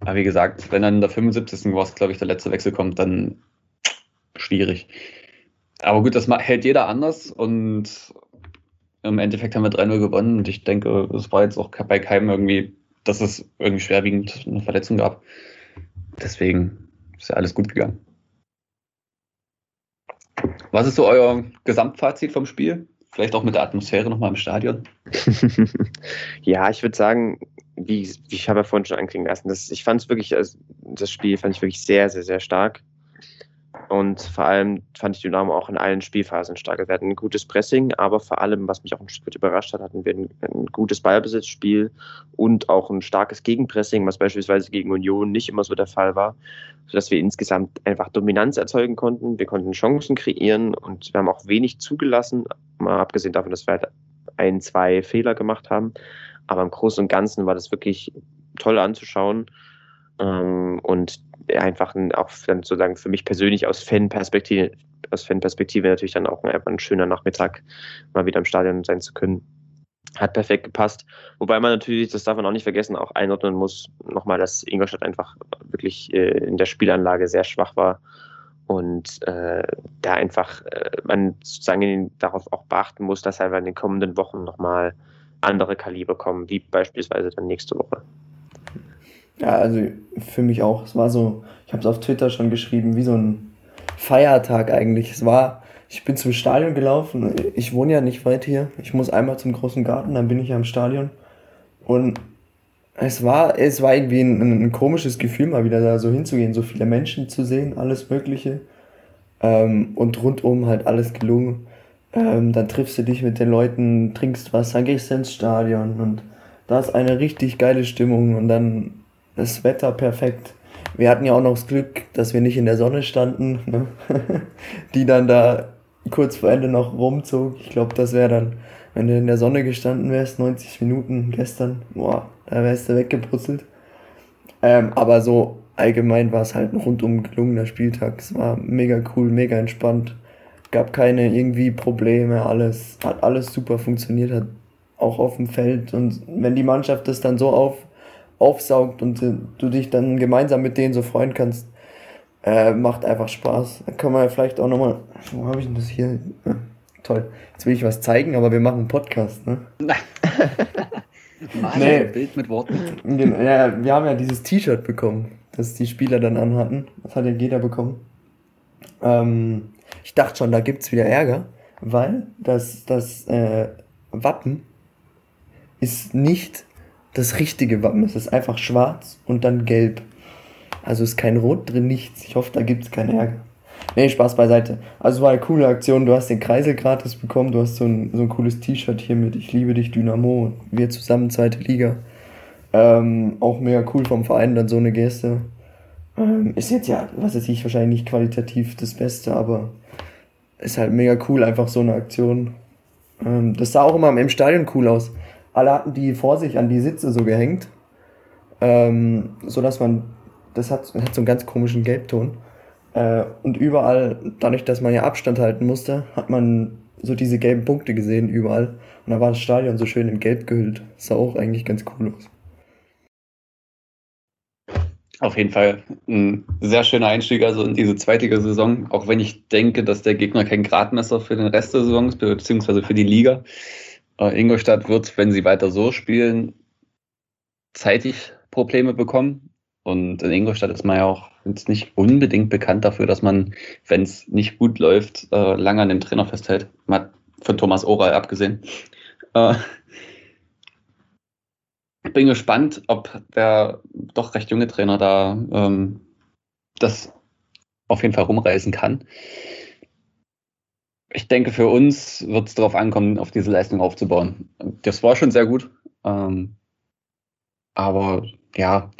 Aber wie gesagt, wenn dann in der 75. was, glaube ich, der letzte Wechsel kommt, dann schwierig. Aber gut, das hält jeder anders und im Endeffekt haben wir 3-0 gewonnen und ich denke, es war jetzt auch bei keinem irgendwie, dass es irgendwie schwerwiegend eine Verletzung gab. Deswegen ist ja alles gut gegangen. Was ist so euer Gesamtfazit vom Spiel? Vielleicht auch mit der Atmosphäre nochmal im Stadion? [laughs] ja, ich würde sagen, wie, wie ich habe ja vorhin schon anklingen lassen, das, ich fand es wirklich, also das Spiel fand ich wirklich sehr, sehr, sehr stark. Und vor allem fand ich Dynamo auch in allen Spielphasen stark. Wir hatten ein gutes Pressing, aber vor allem, was mich auch ein Stück weit überrascht hat, hatten wir ein, ein, gutes Ballbesitzspiel und auch ein starkes Gegenpressing, was beispielsweise gegen Union nicht immer so der Fall war, sodass wir insgesamt einfach Dominanz erzeugen konnten. Wir konnten Chancen kreieren und wir haben auch wenig zugelassen, mal abgesehen davon, dass wir halt ein, zwei Fehler gemacht haben. Aber im Großen und Ganzen war das wirklich toll anzuschauen. Ähm, und einfach ein, auch dann sozusagen für mich persönlich aus Fanperspektive, aus Fanperspektive natürlich dann auch einfach ein schöner Nachmittag, mal wieder im Stadion sein zu können. Hat perfekt gepasst. Wobei man natürlich, das darf man auch nicht vergessen, auch einordnen muss, nochmal, dass Ingolstadt einfach wirklich äh, in der Spielanlage sehr schwach war und äh, da einfach äh, man sozusagen darauf auch beachten muss, dass einfach in den kommenden Wochen nochmal andere Kaliber kommen, wie beispielsweise dann nächste Woche. Ja, also für mich auch. Es war so, ich habe es auf Twitter schon geschrieben, wie so ein Feiertag eigentlich. Es war, ich bin zum Stadion gelaufen. Ich wohne ja nicht weit hier. Ich muss einmal zum großen Garten, dann bin ich ja im Stadion. Und es war, es war irgendwie ein, ein komisches Gefühl, mal wieder da so hinzugehen, so viele Menschen zu sehen, alles Mögliche. Ähm, und rundum halt alles gelungen. Ähm, dann triffst du dich mit den Leuten, trinkst was, dann gehst du ins Stadion und da ist eine richtig geile Stimmung und dann das Wetter perfekt. Wir hatten ja auch noch das Glück, dass wir nicht in der Sonne standen, ne? [laughs] die dann da kurz vor Ende noch rumzog. Ich glaube, das wäre dann, wenn du in der Sonne gestanden wärst, 90 Minuten gestern, boah, da wärst du weggeputzelt. Ähm, aber so allgemein war es halt ein rundum gelungener Spieltag. Es war mega cool, mega entspannt. Gab keine irgendwie Probleme, alles, hat alles super funktioniert, hat auch auf dem Feld. Und wenn die Mannschaft das dann so auf, aufsaugt und du dich dann gemeinsam mit denen so freuen kannst, äh, macht einfach Spaß. Dann kann man ja vielleicht auch nochmal. Wo habe ich denn das hier? Ja, toll. Jetzt will ich was zeigen, aber wir machen einen Podcast, ne? Mal [laughs] nee. Bild mit Worten. Ja, wir haben ja dieses T-Shirt bekommen, das die Spieler dann anhatten. Das hat ja jeder bekommen. Ähm, ich dachte schon, da gibt es wieder Ärger, weil das, das äh, Wappen ist nicht das richtige Wappen. Es ist einfach schwarz und dann gelb. Also ist kein Rot drin, nichts. Ich hoffe, da gibt es keinen Ärger. Nee, Spaß beiseite. Also war eine coole Aktion. Du hast den Kreisel gratis bekommen. Du hast so ein, so ein cooles T-Shirt hier mit Ich liebe dich, Dynamo. Wir zusammen, zweite Liga. Ähm, auch mega cool vom Verein, dann so eine Geste. Ähm, ist jetzt ja, was weiß ich, wahrscheinlich nicht qualitativ das Beste, aber ist halt mega cool, einfach so eine Aktion. Ähm, das sah auch immer im Stadion cool aus alle hatten die vor sich an die Sitze so gehängt, ähm, so dass man, das hat, hat so einen ganz komischen Gelbton. Äh, und überall, dadurch, dass man ja Abstand halten musste, hat man so diese gelben Punkte gesehen überall. Und da war das Stadion so schön in Gelb gehüllt. Das sah auch eigentlich ganz cool aus. Auf jeden Fall ein sehr schöner Einstieg also in diese zweitige Saison, auch wenn ich denke, dass der Gegner kein Gradmesser für den Rest der Saison ist, beziehungsweise für die Liga. Äh, Ingolstadt wird, wenn sie weiter so spielen, zeitig Probleme bekommen. Und in Ingolstadt ist man ja auch jetzt nicht unbedingt bekannt dafür, dass man, wenn es nicht gut läuft, äh, lange an dem Trainer festhält. Man hat von Thomas Oral abgesehen. Äh, bin gespannt, ob der doch recht junge Trainer da ähm, das auf jeden Fall rumreißen kann ich denke, für uns wird es darauf ankommen, auf diese Leistung aufzubauen. Das war schon sehr gut. Ähm, aber ja,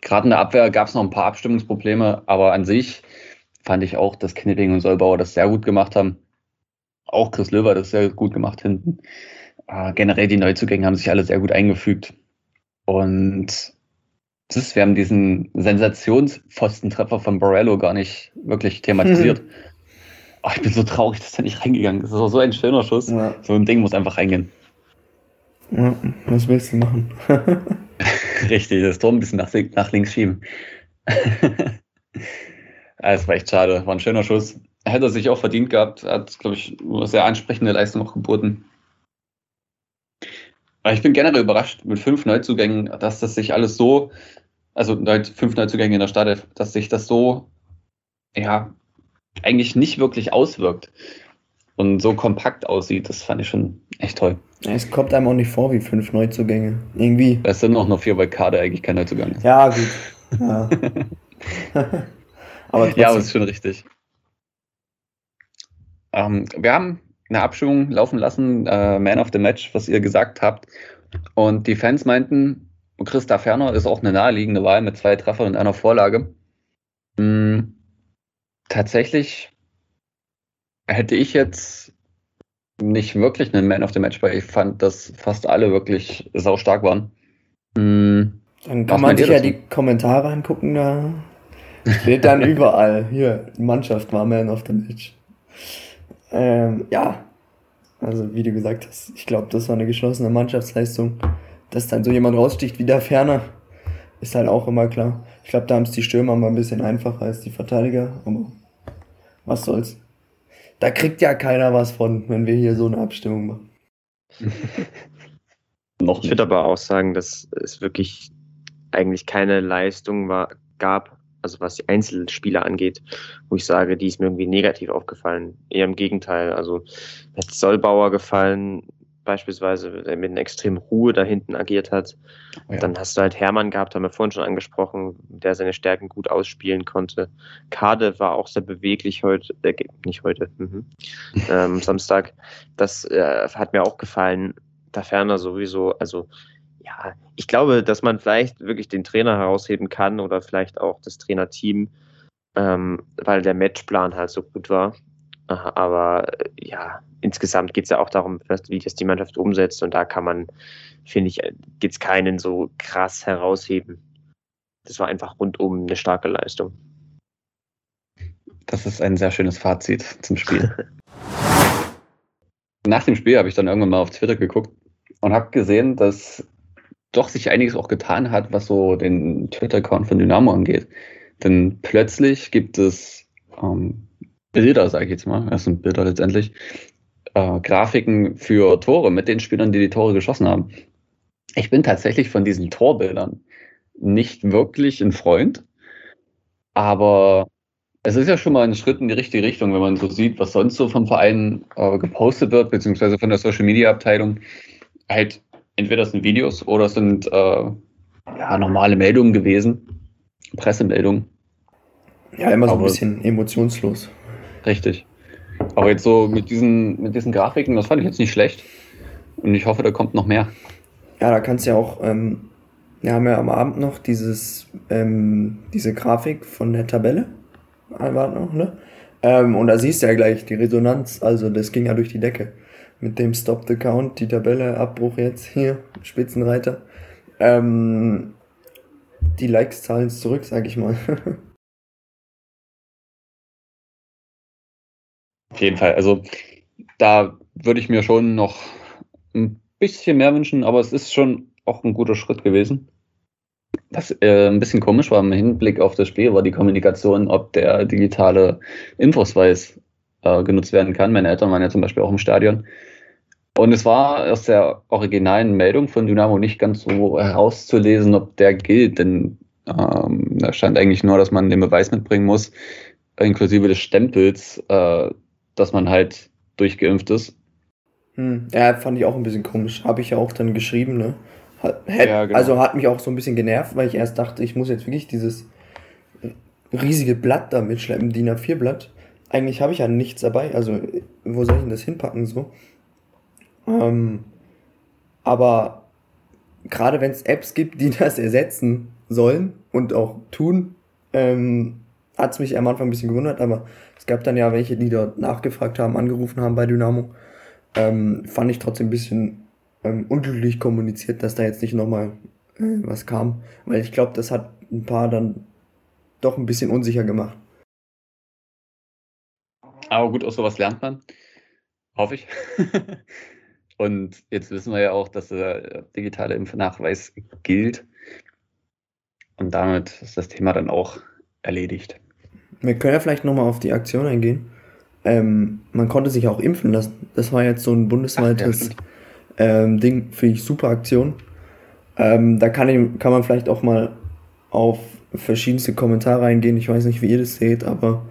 gerade in der Abwehr gab es noch ein paar Abstimmungsprobleme, aber an sich fand ich auch, dass Knipping und Solbauer das sehr gut gemacht haben. Auch Chris Löwer das sehr gut gemacht hinten. Äh, generell die Neuzugänge haben sich alle sehr gut eingefügt. Und ist, wir haben diesen Sensationspfostentreffer von Borello gar nicht wirklich thematisiert. [laughs] Oh, ich bin so traurig, dass er nicht reingegangen ist. Das war so ein schöner Schuss. Ja. So ein Ding muss einfach reingehen. Ja, was willst du machen? [laughs] Richtig, das Tor ein bisschen nach, nach links schieben. [laughs] Es war echt schade. War ein schöner Schuss. Er hätte sich auch verdient gehabt. Er hat, glaube ich, eine sehr ansprechende Leistung auch geboten. Aber ich bin generell überrascht mit fünf Neuzugängen, dass das sich alles so, also fünf Neuzugänge in der Stadt, dass sich das so, ja, eigentlich nicht wirklich auswirkt und so kompakt aussieht, das fand ich schon echt toll. Es kommt einem auch nicht vor wie fünf Neuzugänge. Irgendwie. Es sind auch noch vier, weil Kader eigentlich kein Neuzugang ist. Ja, gut. Ja, [laughs] aber, ja, aber ist schon richtig. Ähm, wir haben eine Abstimmung laufen lassen, äh, Man of the Match, was ihr gesagt habt. Und die Fans meinten, Christa Ferner ist auch eine naheliegende Wahl mit zwei Treffern und einer Vorlage. Mhm tatsächlich hätte ich jetzt nicht wirklich einen Man of the Match, weil ich fand, dass fast alle wirklich sau stark waren. Mhm. Dann kann man sich ja die Kommentare angucken, da steht dann [laughs] überall. Hier, Mannschaft war Man of the Match. Ähm, ja, also wie du gesagt hast, ich glaube, das war eine geschlossene Mannschaftsleistung. Dass dann so jemand raussticht wie der Ferner, ist halt auch immer klar. Ich glaube, da haben es die Stürmer mal ein bisschen einfacher als die Verteidiger, aber Was soll's? Da kriegt ja keiner was von, wenn wir hier so eine Abstimmung machen. [laughs] Noch ich würde aber auch sagen, dass es wirklich eigentlich keine Leistung war, gab, also was die Einzelspieler angeht, wo ich sage, die ist mir irgendwie negativ aufgefallen. Eher im Gegenteil. Also hat Sollbauer gefallen, beispielsweise, der mit einer extremen Ruhe da hinten agiert hat. Oh ja. Dann hast du halt Hermann gehabt, haben wir vorhin schon angesprochen, der seine Stärken gut ausspielen konnte. Kade war auch sehr beweglich heute, äh, nicht heute, mhm. [laughs] ähm, Samstag. Das äh, hat mir auch gefallen. Da ferner sowieso, also ja, ich glaube, dass man vielleicht wirklich den Trainer herausheben kann oder vielleicht auch das Trainerteam, ähm, weil der Matchplan halt so gut war. Aber ja, insgesamt geht es ja auch darum, wie das die Mannschaft umsetzt. Und da kann man, finde ich, geht es keinen so krass herausheben. Das war einfach rundum eine starke Leistung. Das ist ein sehr schönes Fazit zum Spiel. [laughs] Nach dem Spiel habe ich dann irgendwann mal auf Twitter geguckt und habe gesehen, dass doch sich einiges auch getan hat, was so den Twitter-Account von Dynamo angeht. Denn plötzlich gibt es ähm, Bilder, sage ich jetzt mal, das sind Bilder letztendlich, äh, Grafiken für Tore mit den Spielern, die die Tore geschossen haben. Ich bin tatsächlich von diesen Torbildern nicht wirklich ein Freund, aber es ist ja schon mal ein Schritt in die richtige Richtung, wenn man so sieht, was sonst so vom Verein äh, gepostet wird, beziehungsweise von der Social Media Abteilung. Halt, entweder sind Videos oder sind äh, ja, normale Meldungen gewesen, Pressemeldungen. Ja, immer so ein bisschen emotionslos. Richtig. Aber jetzt so mit diesen, mit diesen Grafiken, das fand ich jetzt nicht schlecht. Und ich hoffe, da kommt noch mehr. Ja, da kannst du ja auch, ähm, wir haben ja am Abend noch dieses, ähm, diese Grafik von der Tabelle. War noch, ne? Ähm, und da siehst du ja gleich die Resonanz, also das ging ja durch die Decke. Mit dem Stop the Count, die Tabelle, Abbruch jetzt hier, Spitzenreiter. Ähm, die Likes zahlen zurück, sag ich mal. [laughs] Auf jeden Fall. Also da würde ich mir schon noch ein bisschen mehr wünschen, aber es ist schon auch ein guter Schritt gewesen. Was äh, ein bisschen komisch war im Hinblick auf das Spiel, war die Kommunikation, ob der digitale Infoausweis äh, genutzt werden kann. Meine Eltern waren ja zum Beispiel auch im Stadion. Und es war aus der originalen Meldung von Dynamo nicht ganz so herauszulesen, ob der gilt, denn ähm, da stand eigentlich nur, dass man den Beweis mitbringen muss, inklusive des Stempels, äh, dass man halt durchgeimpft ist. Hm. Ja, fand ich auch ein bisschen komisch. Habe ich ja auch dann geschrieben, ne? Hat, hätt, ja, genau. Also hat mich auch so ein bisschen genervt, weil ich erst dachte, ich muss jetzt wirklich dieses riesige Blatt da mitschleppen, DIN A4-Blatt. Eigentlich habe ich ja nichts dabei, also wo soll ich denn das hinpacken so? Ähm, aber gerade wenn es Apps gibt, die [laughs] das ersetzen sollen und auch tun, ähm, hat es mich am Anfang ein bisschen gewundert, aber es gab dann ja welche, die dort nachgefragt haben, angerufen haben bei Dynamo. Ähm, fand ich trotzdem ein bisschen ähm, unglücklich kommuniziert, dass da jetzt nicht nochmal äh, was kam. Weil ich glaube, das hat ein paar dann doch ein bisschen unsicher gemacht. Aber gut, aus sowas lernt man. Hoffe ich. [laughs] Und jetzt wissen wir ja auch, dass der digitale Impfnachweis gilt. Und damit ist das Thema dann auch erledigt. Wir können ja vielleicht nochmal auf die Aktion eingehen. Ähm, man konnte sich auch impfen lassen. Das war jetzt so ein bundesweites Ach, ja, ähm, Ding, finde ich super Aktion. Ähm, da kann, ich, kann man vielleicht auch mal auf verschiedenste Kommentare eingehen. Ich weiß nicht, wie ihr das seht, aber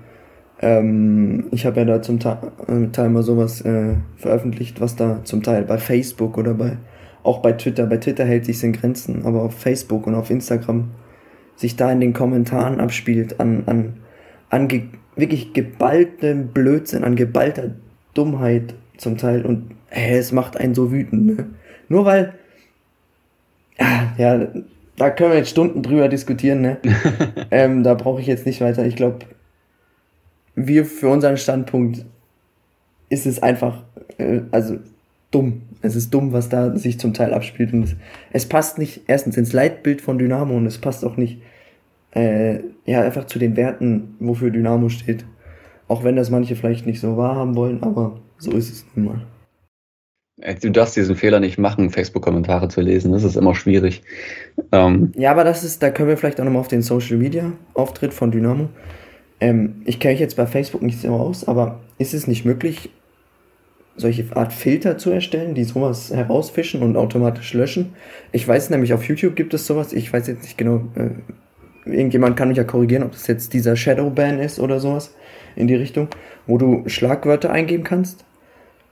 ähm, ich habe ja da zum Teil, äh, Teil mal sowas äh, veröffentlicht, was da zum Teil bei Facebook oder bei auch bei Twitter, bei Twitter hält sich in Grenzen, aber auf Facebook und auf Instagram sich da in den Kommentaren abspielt an, an an ge wirklich geballtem Blödsinn, an geballter Dummheit zum Teil und äh, es macht einen so wütend. Ne? Nur weil, ja, ja, da können wir jetzt Stunden drüber diskutieren, ne? [laughs] ähm, da brauche ich jetzt nicht weiter. Ich glaube, wir für unseren Standpunkt ist es einfach, äh, also dumm. Es ist dumm, was da sich zum Teil abspielt. Und es passt nicht erstens ins Leitbild von Dynamo und es passt auch nicht äh, ja, einfach zu den Werten, wofür Dynamo steht. Auch wenn das manche vielleicht nicht so wahrhaben wollen, aber so ist es nun mal. Du darfst diesen Fehler nicht machen, Facebook-Kommentare zu lesen. Das ist immer schwierig. Ähm ja, aber das ist, da können wir vielleicht auch nochmal auf den Social Media Auftritt von Dynamo. Ähm, ich kenne mich jetzt bei Facebook nicht so aus, aber ist es nicht möglich, solche Art Filter zu erstellen, die sowas herausfischen und automatisch löschen? Ich weiß nämlich, auf YouTube gibt es sowas, ich weiß jetzt nicht genau, äh, irgendjemand kann mich ja korrigieren, ob das jetzt dieser Shadowban ist oder sowas in die Richtung, wo du Schlagwörter eingeben kannst.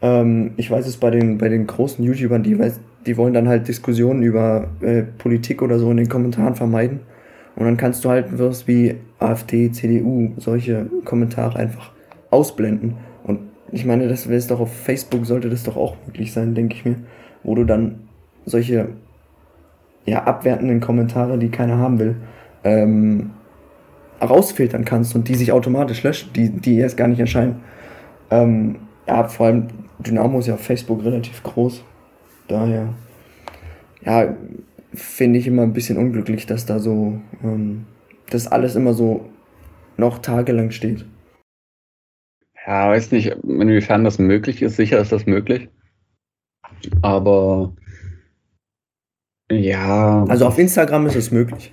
Ähm, ich weiß es bei den, bei den großen YouTubern, die, weiß, die wollen dann halt Diskussionen über äh, Politik oder so in den Kommentaren vermeiden. Und dann kannst du halt was wie AfD, CDU, solche Kommentare einfach ausblenden. Und ich meine, das wäre es doch auf Facebook, sollte das doch auch möglich sein, denke ich mir, wo du dann solche ja, abwertenden Kommentare, die keiner haben will, ähm, rausfiltern kannst und die sich automatisch löschen, die, die erst gar nicht erscheinen. Ähm, ja, vor allem Dynamo ist ja auf Facebook relativ groß. Daher, ja, finde ich immer ein bisschen unglücklich, dass da so, ähm, das alles immer so noch tagelang steht. Ja, weiß nicht, inwiefern das möglich ist. Sicher ist das möglich. Aber ja. Also auf Instagram ist es möglich.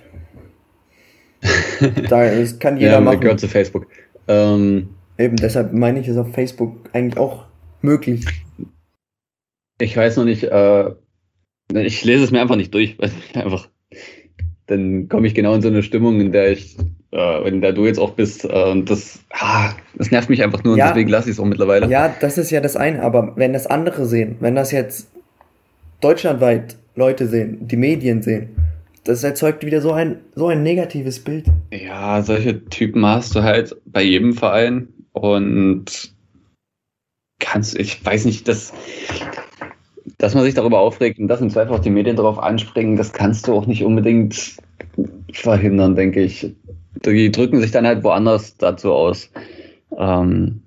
[laughs] da, das kann jeder ja, machen. gehört zu Facebook. Ähm, Eben, deshalb meine ich, ist auf Facebook eigentlich auch möglich. Ich weiß noch nicht, äh, ich lese es mir einfach nicht durch, [laughs] weil einfach, dann komme ich genau in so eine Stimmung, in der ich, äh, in der du jetzt auch bist, äh, und das, ah, das nervt mich einfach nur ja, und deswegen lasse ich es auch mittlerweile. Ja, das ist ja das eine, aber wenn das andere sehen, wenn das jetzt deutschlandweit Leute sehen, die Medien sehen, das erzeugt wieder so ein, so ein negatives Bild. Ja, solche Typen hast du halt bei jedem Verein und kannst, ich weiß nicht, dass, dass man sich darüber aufregt und dass im Zweifel auch die Medien darauf anspringen, das kannst du auch nicht unbedingt verhindern, denke ich. Die drücken sich dann halt woanders dazu aus. Ähm,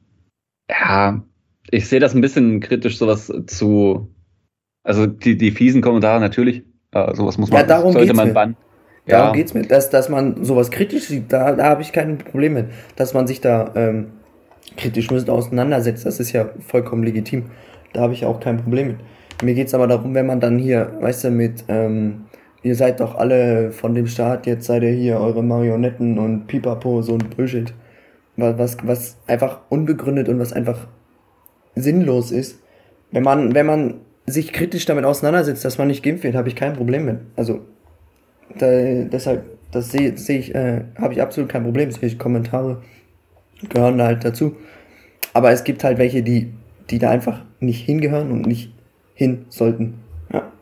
ja, ich sehe das ein bisschen kritisch, sowas zu, also die, die fiesen Kommentare natürlich, äh, sowas muss man, ja, darum sollte man mir. bannen. Darum ja. geht es mir, dass, dass man sowas kritisch sieht, da, da habe ich kein Problem mit. Dass man sich da ähm, kritisch mit auseinandersetzt, das ist ja vollkommen legitim. Da habe ich auch kein Problem mit. Mir geht es aber darum, wenn man dann hier, weißt du, mit, ähm, ihr seid doch alle von dem Staat, jetzt seid ihr hier eure Marionetten und Pipapo, so ein Bullshit. Was, was, was einfach unbegründet und was einfach sinnlos ist. Wenn man, wenn man sich kritisch damit auseinandersetzt, dass man nicht geimpft wird, habe ich kein Problem mit. Also, da, deshalb, das sehe seh ich, äh, habe ich absolut kein Problem. Sehe ich Kommentare gehören da halt dazu. Aber es gibt halt welche, die, die da einfach nicht hingehören und nicht hin sollten. Ja.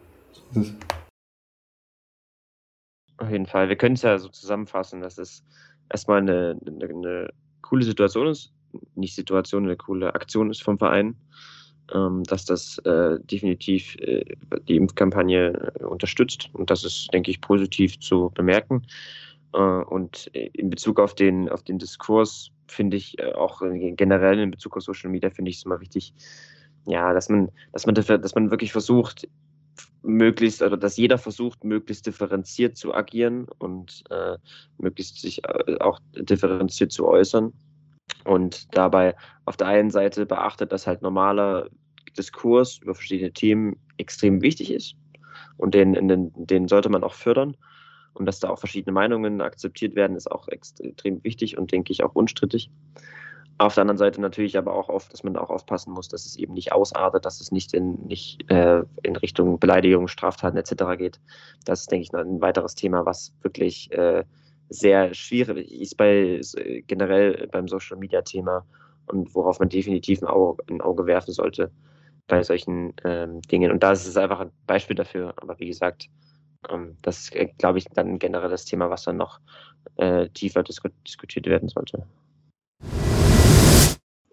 Auf jeden Fall. Wir können es ja so zusammenfassen, dass es erstmal eine, eine, eine coole Situation ist, nicht Situation, eine coole Aktion ist vom Verein, dass das äh, definitiv äh, die Impfkampagne äh, unterstützt und das ist, denke ich, positiv zu bemerken. Äh, und in Bezug auf den, auf den Diskurs finde ich äh, auch generell in Bezug auf Social Media finde ich es immer wichtig, ja, dass man, dass man, dass man wirklich versucht, möglichst, oder dass jeder versucht, möglichst differenziert zu agieren und äh, möglichst sich äh, auch differenziert zu äußern. Und dabei auf der einen Seite beachtet, dass halt normaler Diskurs über verschiedene Themen extrem wichtig ist und den, den, den sollte man auch fördern. Und dass da auch verschiedene Meinungen akzeptiert werden, ist auch extrem wichtig und denke ich auch unstrittig. Auf der anderen Seite natürlich aber auch oft, dass man auch aufpassen muss, dass es eben nicht ausartet, dass es nicht in, nicht, äh, in Richtung Beleidigung, Straftaten etc. geht. Das ist, denke ich, ein weiteres Thema, was wirklich äh, sehr schwierig ist bei generell beim Social Media Thema und worauf man definitiv ein Auge, ein Auge werfen sollte bei solchen ähm, Dingen. Und da ist es einfach ein Beispiel dafür. Aber wie gesagt, ähm, das ist, äh, glaube ich, dann generell das Thema, was dann noch äh, tiefer disku diskutiert werden sollte.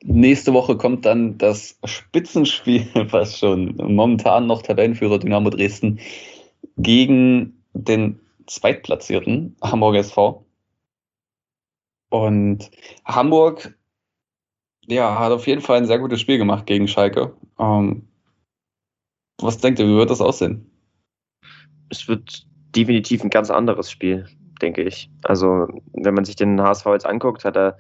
Nächste Woche kommt dann das Spitzenspiel, [laughs] was schon momentan noch Tabellenführer Dynamo Dresden gegen den Zweitplatzierten Hamburg SV. Und Hamburg ja, hat auf jeden Fall ein sehr gutes Spiel gemacht gegen Schalke. Ähm, was denkt ihr, wie wird das aussehen? Es wird definitiv ein ganz anderes Spiel, denke ich. Also, wenn man sich den HSV jetzt anguckt, hat er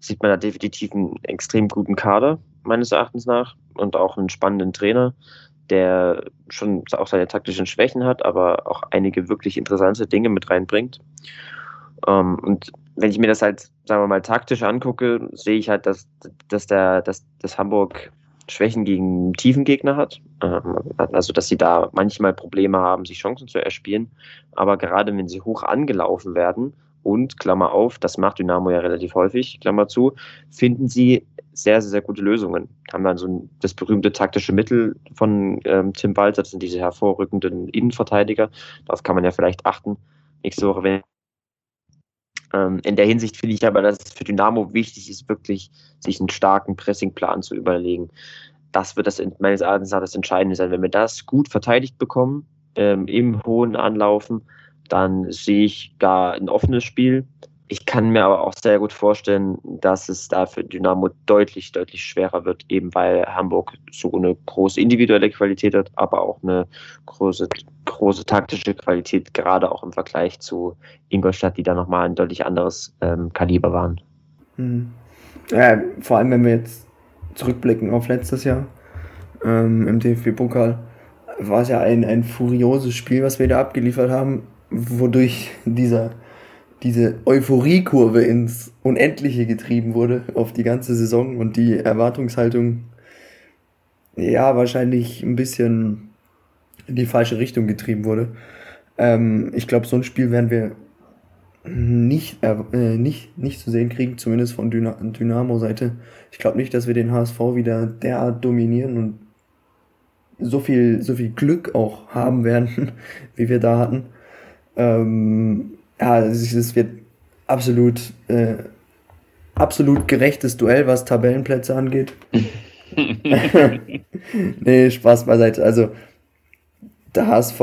sieht man da definitiv einen extrem guten Kader, meines Erachtens nach, und auch einen spannenden Trainer, der schon auch seine taktischen Schwächen hat, aber auch einige wirklich interessante Dinge mit reinbringt. Ähm, und wenn ich mir das halt, sagen wir mal, taktisch angucke, sehe ich halt, dass, dass, der, dass, dass Hamburg Schwächen gegen tiefen Gegner hat. Ähm, also, dass sie da manchmal Probleme haben, sich Chancen zu erspielen. Aber gerade wenn sie hoch angelaufen werden und, Klammer auf, das macht Dynamo ja relativ häufig, Klammer zu, finden sie sehr, sehr, sehr gute Lösungen. Haben dann so ein, das berühmte taktische Mittel von ähm, Tim Walter, das sind diese hervorrückenden Innenverteidiger. Darauf kann man ja vielleicht achten. Nächste Woche, wenn ähm, in der Hinsicht finde ich aber, dass es für Dynamo wichtig ist, wirklich sich einen starken Pressingplan zu überlegen. Das wird das meines Erachtens das Entscheidende sein. Wenn wir das gut verteidigt bekommen, ähm, im hohen Anlaufen, dann sehe ich da ein offenes Spiel. Ich kann mir aber auch sehr gut vorstellen, dass es da für Dynamo deutlich, deutlich schwerer wird, eben weil Hamburg so eine große individuelle Qualität hat, aber auch eine große, große taktische Qualität, gerade auch im Vergleich zu Ingolstadt, die da nochmal ein deutlich anderes ähm, Kaliber waren. Mhm. Ja, vor allem, wenn wir jetzt zurückblicken auf letztes Jahr ähm, im DFB-Pokal, war es ja ein, ein furioses Spiel, was wir da abgeliefert haben, wodurch dieser diese Euphoriekurve ins Unendliche getrieben wurde auf die ganze Saison und die Erwartungshaltung ja wahrscheinlich ein bisschen in die falsche Richtung getrieben wurde. Ähm, ich glaube, so ein Spiel werden wir nicht, äh, nicht, nicht zu sehen kriegen, zumindest von Dyna Dynamo-Seite. Ich glaube nicht, dass wir den HSV wieder derart dominieren und so viel, so viel Glück auch haben werden, [laughs] wie wir da hatten. Ähm, ja, es wird absolut, äh, absolut gerechtes Duell, was Tabellenplätze angeht. [laughs] nee, Spaß beiseite. Also, der HSV,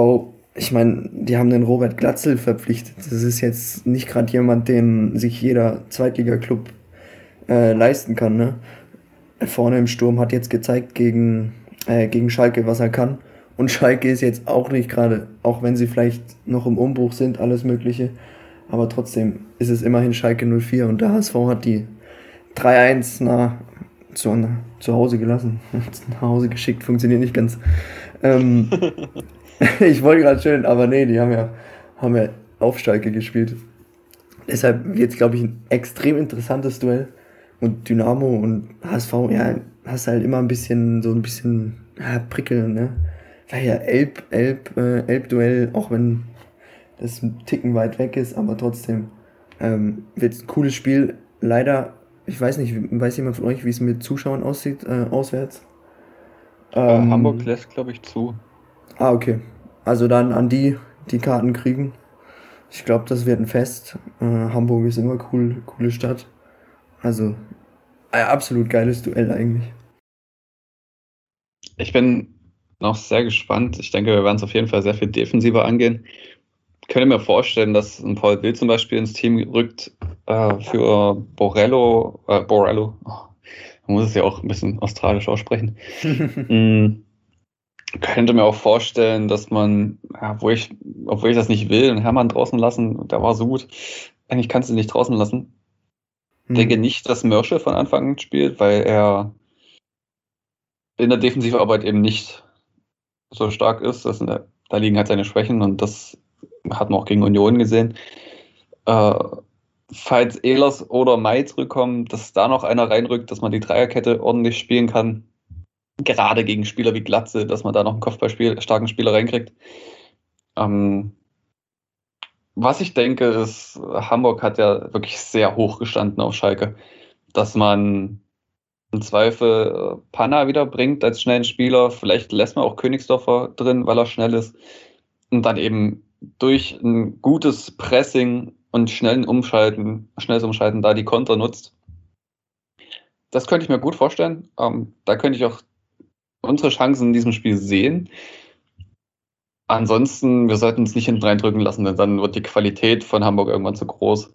ich meine, die haben den Robert Glatzel verpflichtet. Das ist jetzt nicht gerade jemand, den sich jeder Zweitliga-Club äh, leisten kann. Ne? Vorne im Sturm hat jetzt gezeigt gegen, äh, gegen Schalke, was er kann. Und Schalke ist jetzt auch nicht gerade, auch wenn sie vielleicht noch im Umbruch sind, alles Mögliche. Aber trotzdem ist es immerhin Schalke 04 und der HSV hat die 3-1 nach, zu, zu Hause gelassen. [laughs] nach Hause geschickt, funktioniert nicht ganz. Ähm, [laughs] ich wollte gerade schön, aber nee, die haben ja, haben ja auf Schalke gespielt. Deshalb wird es, glaube ich, ein extrem interessantes Duell. Und Dynamo und HSV, ja, hast halt immer ein bisschen, so ein bisschen ja, prickeln, ne? Ja Elb, Elb, äh, Elb-Duell, auch wenn das ein Ticken weit weg ist, aber trotzdem ähm, wird es ein cooles Spiel. Leider, ich weiß nicht, weiß jemand von euch, wie es mit Zuschauern aussieht, äh, auswärts? Äh, ähm, Hamburg lässt, glaube ich, zu. Ah, okay. Also dann an die, die Karten kriegen. Ich glaube, das wird ein Fest. Äh, Hamburg ist immer cool, coole Stadt. Also, ein absolut geiles Duell eigentlich. Ich bin noch sehr gespannt. Ich denke, wir werden es auf jeden Fall sehr viel defensiver angehen. Ich könnte mir vorstellen, dass ein Paul Will zum Beispiel ins Team rückt äh, für Borello. Äh, Borello. Oh, man muss es ja auch ein bisschen australisch aussprechen. [laughs] mm, könnte mir auch vorstellen, dass man, ja, wo ich, obwohl ich das nicht will, einen Hermann draußen lassen, der war so gut. Eigentlich kannst du ihn nicht draußen lassen. Ich denke nicht, dass Mörsche von Anfang an spielt, weil er in der Defensivarbeit eben nicht so stark ist. Das da liegen halt seine Schwächen und das hat man auch gegen Union gesehen. Äh, falls Ehlers oder Mai zurückkommen, dass da noch einer reinrückt, dass man die Dreierkette ordentlich spielen kann. Gerade gegen Spieler wie Glatze, dass man da noch einen Kopfballspiel, starken Spieler reinkriegt. Ähm, was ich denke, ist, Hamburg hat ja wirklich sehr hoch gestanden auf Schalke, dass man im Zweifel äh, Panna wieder bringt als schnellen Spieler. Vielleicht lässt man auch Königsdorfer drin, weil er schnell ist. Und dann eben durch ein gutes Pressing und schnellen Umschalten, schnelles Umschalten da die Konter nutzt. Das könnte ich mir gut vorstellen. Ähm, da könnte ich auch unsere Chancen in diesem Spiel sehen. Ansonsten, wir sollten uns nicht hinten reindrücken lassen, denn dann wird die Qualität von Hamburg irgendwann zu groß.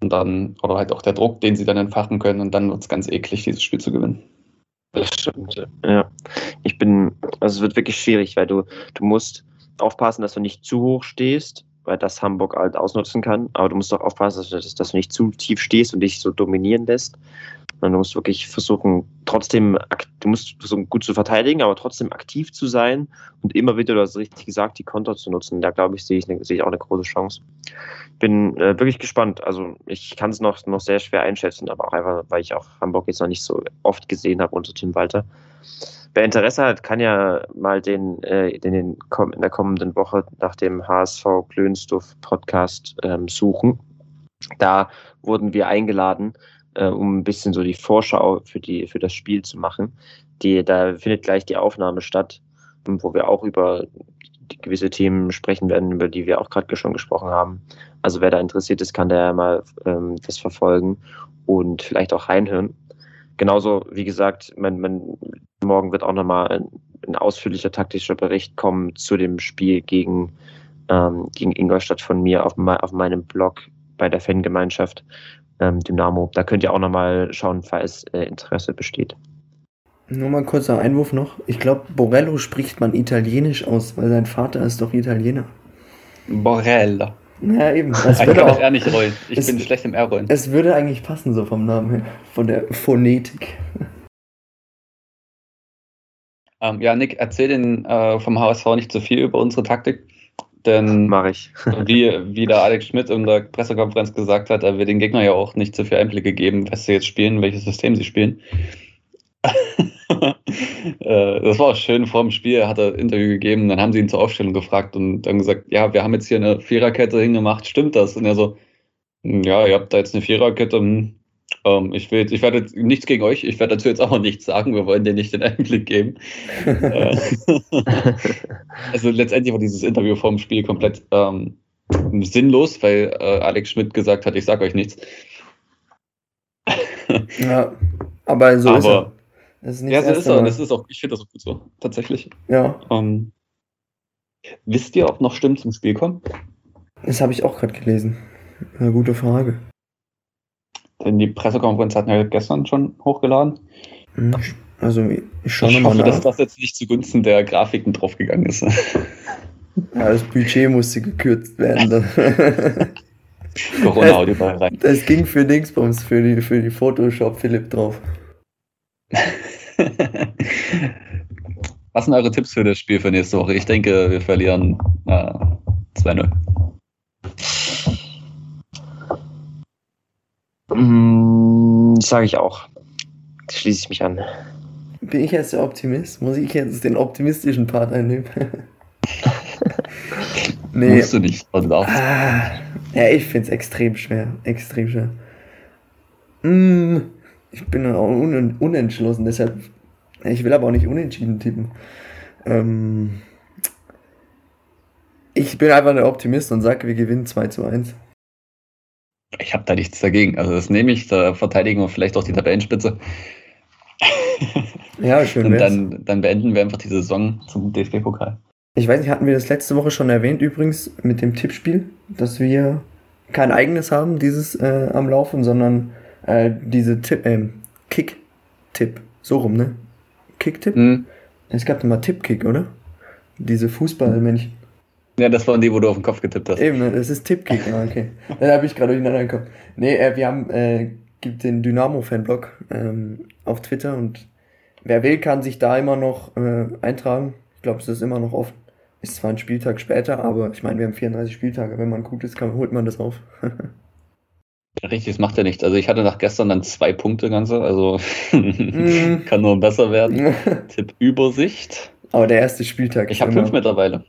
Und dann, oder halt auch der Druck, den sie dann entfachen können, und dann wird es ganz eklig, dieses Spiel zu gewinnen. Das stimmt, ja. Ich bin, also es wird wirklich schwierig, weil du, du musst aufpassen, dass du nicht zu hoch stehst, weil das Hamburg halt ausnutzen kann. Aber du musst auch aufpassen, dass, dass, dass du nicht zu tief stehst und dich so dominieren lässt. Du musst wirklich versuchen, trotzdem, du musst versuchen, gut zu verteidigen, aber trotzdem aktiv zu sein und immer wieder, du hast richtig gesagt, die Konter zu nutzen. Da glaube ich, sehe ich, sehe ich auch eine große Chance. Bin äh, wirklich gespannt. Also ich kann es noch, noch sehr schwer einschätzen, aber auch einfach, weil ich auch Hamburg jetzt noch nicht so oft gesehen habe unter Tim Walter. Wer Interesse hat, kann ja mal den, äh, den, den in der kommenden Woche nach dem HSV Klönstuf Podcast ähm, suchen. Da wurden wir eingeladen, äh, um ein bisschen so die Vorschau für, die, für das Spiel zu machen. Die, da findet gleich die Aufnahme statt, wo wir auch über gewisse Themen sprechen werden, über die wir auch gerade schon gesprochen haben. Also wer da interessiert ist, kann da ja mal ähm, das verfolgen und vielleicht auch reinhören. Genauso, wie gesagt, man, man, morgen wird auch nochmal ein, ein ausführlicher taktischer Bericht kommen zu dem Spiel gegen, ähm, gegen Ingolstadt von mir auf, auf meinem Blog bei der Fangemeinschaft ähm, Dynamo. Da könnt ihr auch nochmal schauen, falls äh, Interesse besteht. Nur mal ein kurzer Einwurf noch. Ich glaube, Borello spricht man italienisch aus, weil sein Vater ist doch Italiener. Borello. Ja, eben. [laughs] Das ich würde auch eher nicht rollen. Ich es, bin schlecht im R-Rollen. Es würde eigentlich passen, so vom Namen her. Von der Phonetik. Ähm, ja, Nick, erzähl den äh, vom HSV nicht zu viel über unsere Taktik. Denn [laughs] mache ich. [laughs] wie, wie der Alex Schmidt in der Pressekonferenz gesagt hat, er will den Gegner ja auch nicht zu viel Einblicke geben, was sie jetzt spielen, welches System sie spielen. [laughs] Äh, das war auch schön vor dem Spiel, hat er ein Interview gegeben, dann haben sie ihn zur Aufstellung gefragt und dann gesagt, ja, wir haben jetzt hier eine Viererkette hingemacht, stimmt das? Und er so, hm, ja, ihr habt da jetzt eine Viererkette, hm, ähm, ich, will, ich werde nichts gegen euch, ich werde dazu jetzt auch nichts sagen, wir wollen dir nicht den Einblick geben. Äh, [laughs] also letztendlich war dieses Interview vor dem Spiel komplett ähm, sinnlos, weil äh, Alex Schmidt gesagt hat, ich sage euch nichts. ja, aber so aber, ist er. Das ist ja, so ist er. Das ist auch, ich finde das auch gut so, tatsächlich. Ja. Ähm, wisst ihr, ob noch Stimmen zum Spiel kommen? Das habe ich auch gerade gelesen. Eine gute Frage. Denn die Pressekonferenz hatten wir gestern schon hochgeladen. Hm, also ich schaue nochmal nach. dass das jetzt nicht zugunsten der Grafiken draufgegangen ist. Ja, das Budget musste gekürzt werden. Corona [laughs] das, überall rein. Das ging für Dingsbums, für die, für die Photoshop Philipp drauf. Was sind eure Tipps für das Spiel für nächste Woche? Ich denke, wir verlieren äh, 2-0. Mm, Sage ich auch. Schließe ich mich an. Bin ich jetzt der Optimist? Muss ich jetzt den optimistischen Part einnehmen? [laughs] nee. Musst du nicht. Ah, ja, ich finde es extrem schwer. Extrem schwer. Mm, ich bin auch un unentschlossen, deshalb. Ich will aber auch nicht unentschieden tippen. Ähm, ich bin einfach der Optimist und sage, wir gewinnen 2 zu 1. Ich habe da nichts dagegen. Also das nehme ich, da verteidigen wir vielleicht auch die Tabellenspitze. Ja, schön. Und dann, dann beenden wir einfach die Saison zum DFB-Pokal. Ich weiß nicht, hatten wir das letzte Woche schon erwähnt übrigens mit dem Tippspiel, dass wir kein eigenes haben, dieses äh, am Laufen, sondern äh, diese Tipp, äh, Kick-Tipp. So rum, ne? Kick-Tipp? Mhm. Es gab immer Tipp-Kick, oder? Diese Fußballmännchen. Ja, das waren die, wo du auf den Kopf getippt hast. Eben, das ist Tippkick, [laughs] ah, okay. Dann habe ich gerade durcheinander gekommen. Nee, äh, wir haben, äh, gibt den Dynamo-Fanblog ähm, auf Twitter und wer will, kann sich da immer noch äh, eintragen. Ich glaube, es ist immer noch offen. Ist zwar ein Spieltag später, aber ich meine, wir haben 34 Spieltage. Wenn man gut ist, kann, holt man das auf. [laughs] Richtig, das macht ja nichts. Also ich hatte nach gestern dann zwei Punkte ganze, also mm. [laughs] kann nur besser werden. Tipp Übersicht. Aber der erste Spieltag. Ich habe fünf mittlerweile.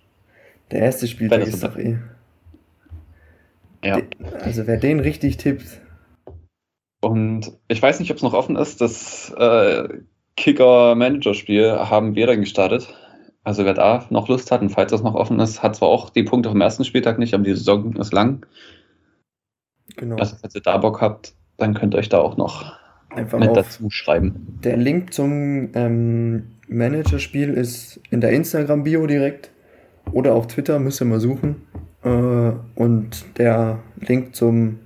Der erste Spieltag ist doch eh. Ja. Also wer den richtig tippt. Und ich weiß nicht, ob es noch offen ist. Das äh, Kicker-Manager-Spiel haben wir dann gestartet. Also wer da noch Lust hat und falls das noch offen ist, hat zwar auch die Punkte vom ersten Spieltag nicht, aber die Saison ist lang. Genau. Also falls ihr da Bock habt, dann könnt ihr euch da auch noch Einfach mit dazu schreiben. Der Link zum ähm, Manager-Spiel ist in der Instagram-Bio direkt oder auf Twitter, müsst ihr mal suchen. Äh, und der Link zum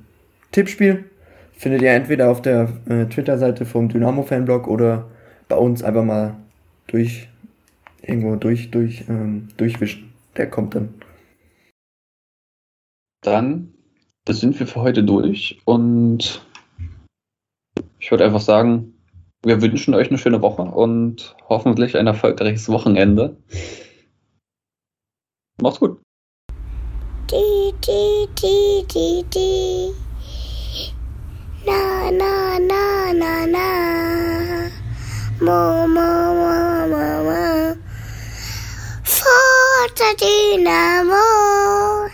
Tippspiel findet ihr entweder auf der äh, Twitter-Seite vom Dynamo-Fanblog oder bei uns einfach mal durch irgendwo durch, durch, ähm, durchwischen. Der kommt dann. Dann das sind wir für heute durch und ich würde einfach sagen, wir wünschen euch eine schöne Woche und hoffentlich ein erfolgreiches Wochenende. Macht's gut. Die, die, die, die, die. Na, na, na, na, na. Mo, mo, mo, mo, mo. Forza Dynamo.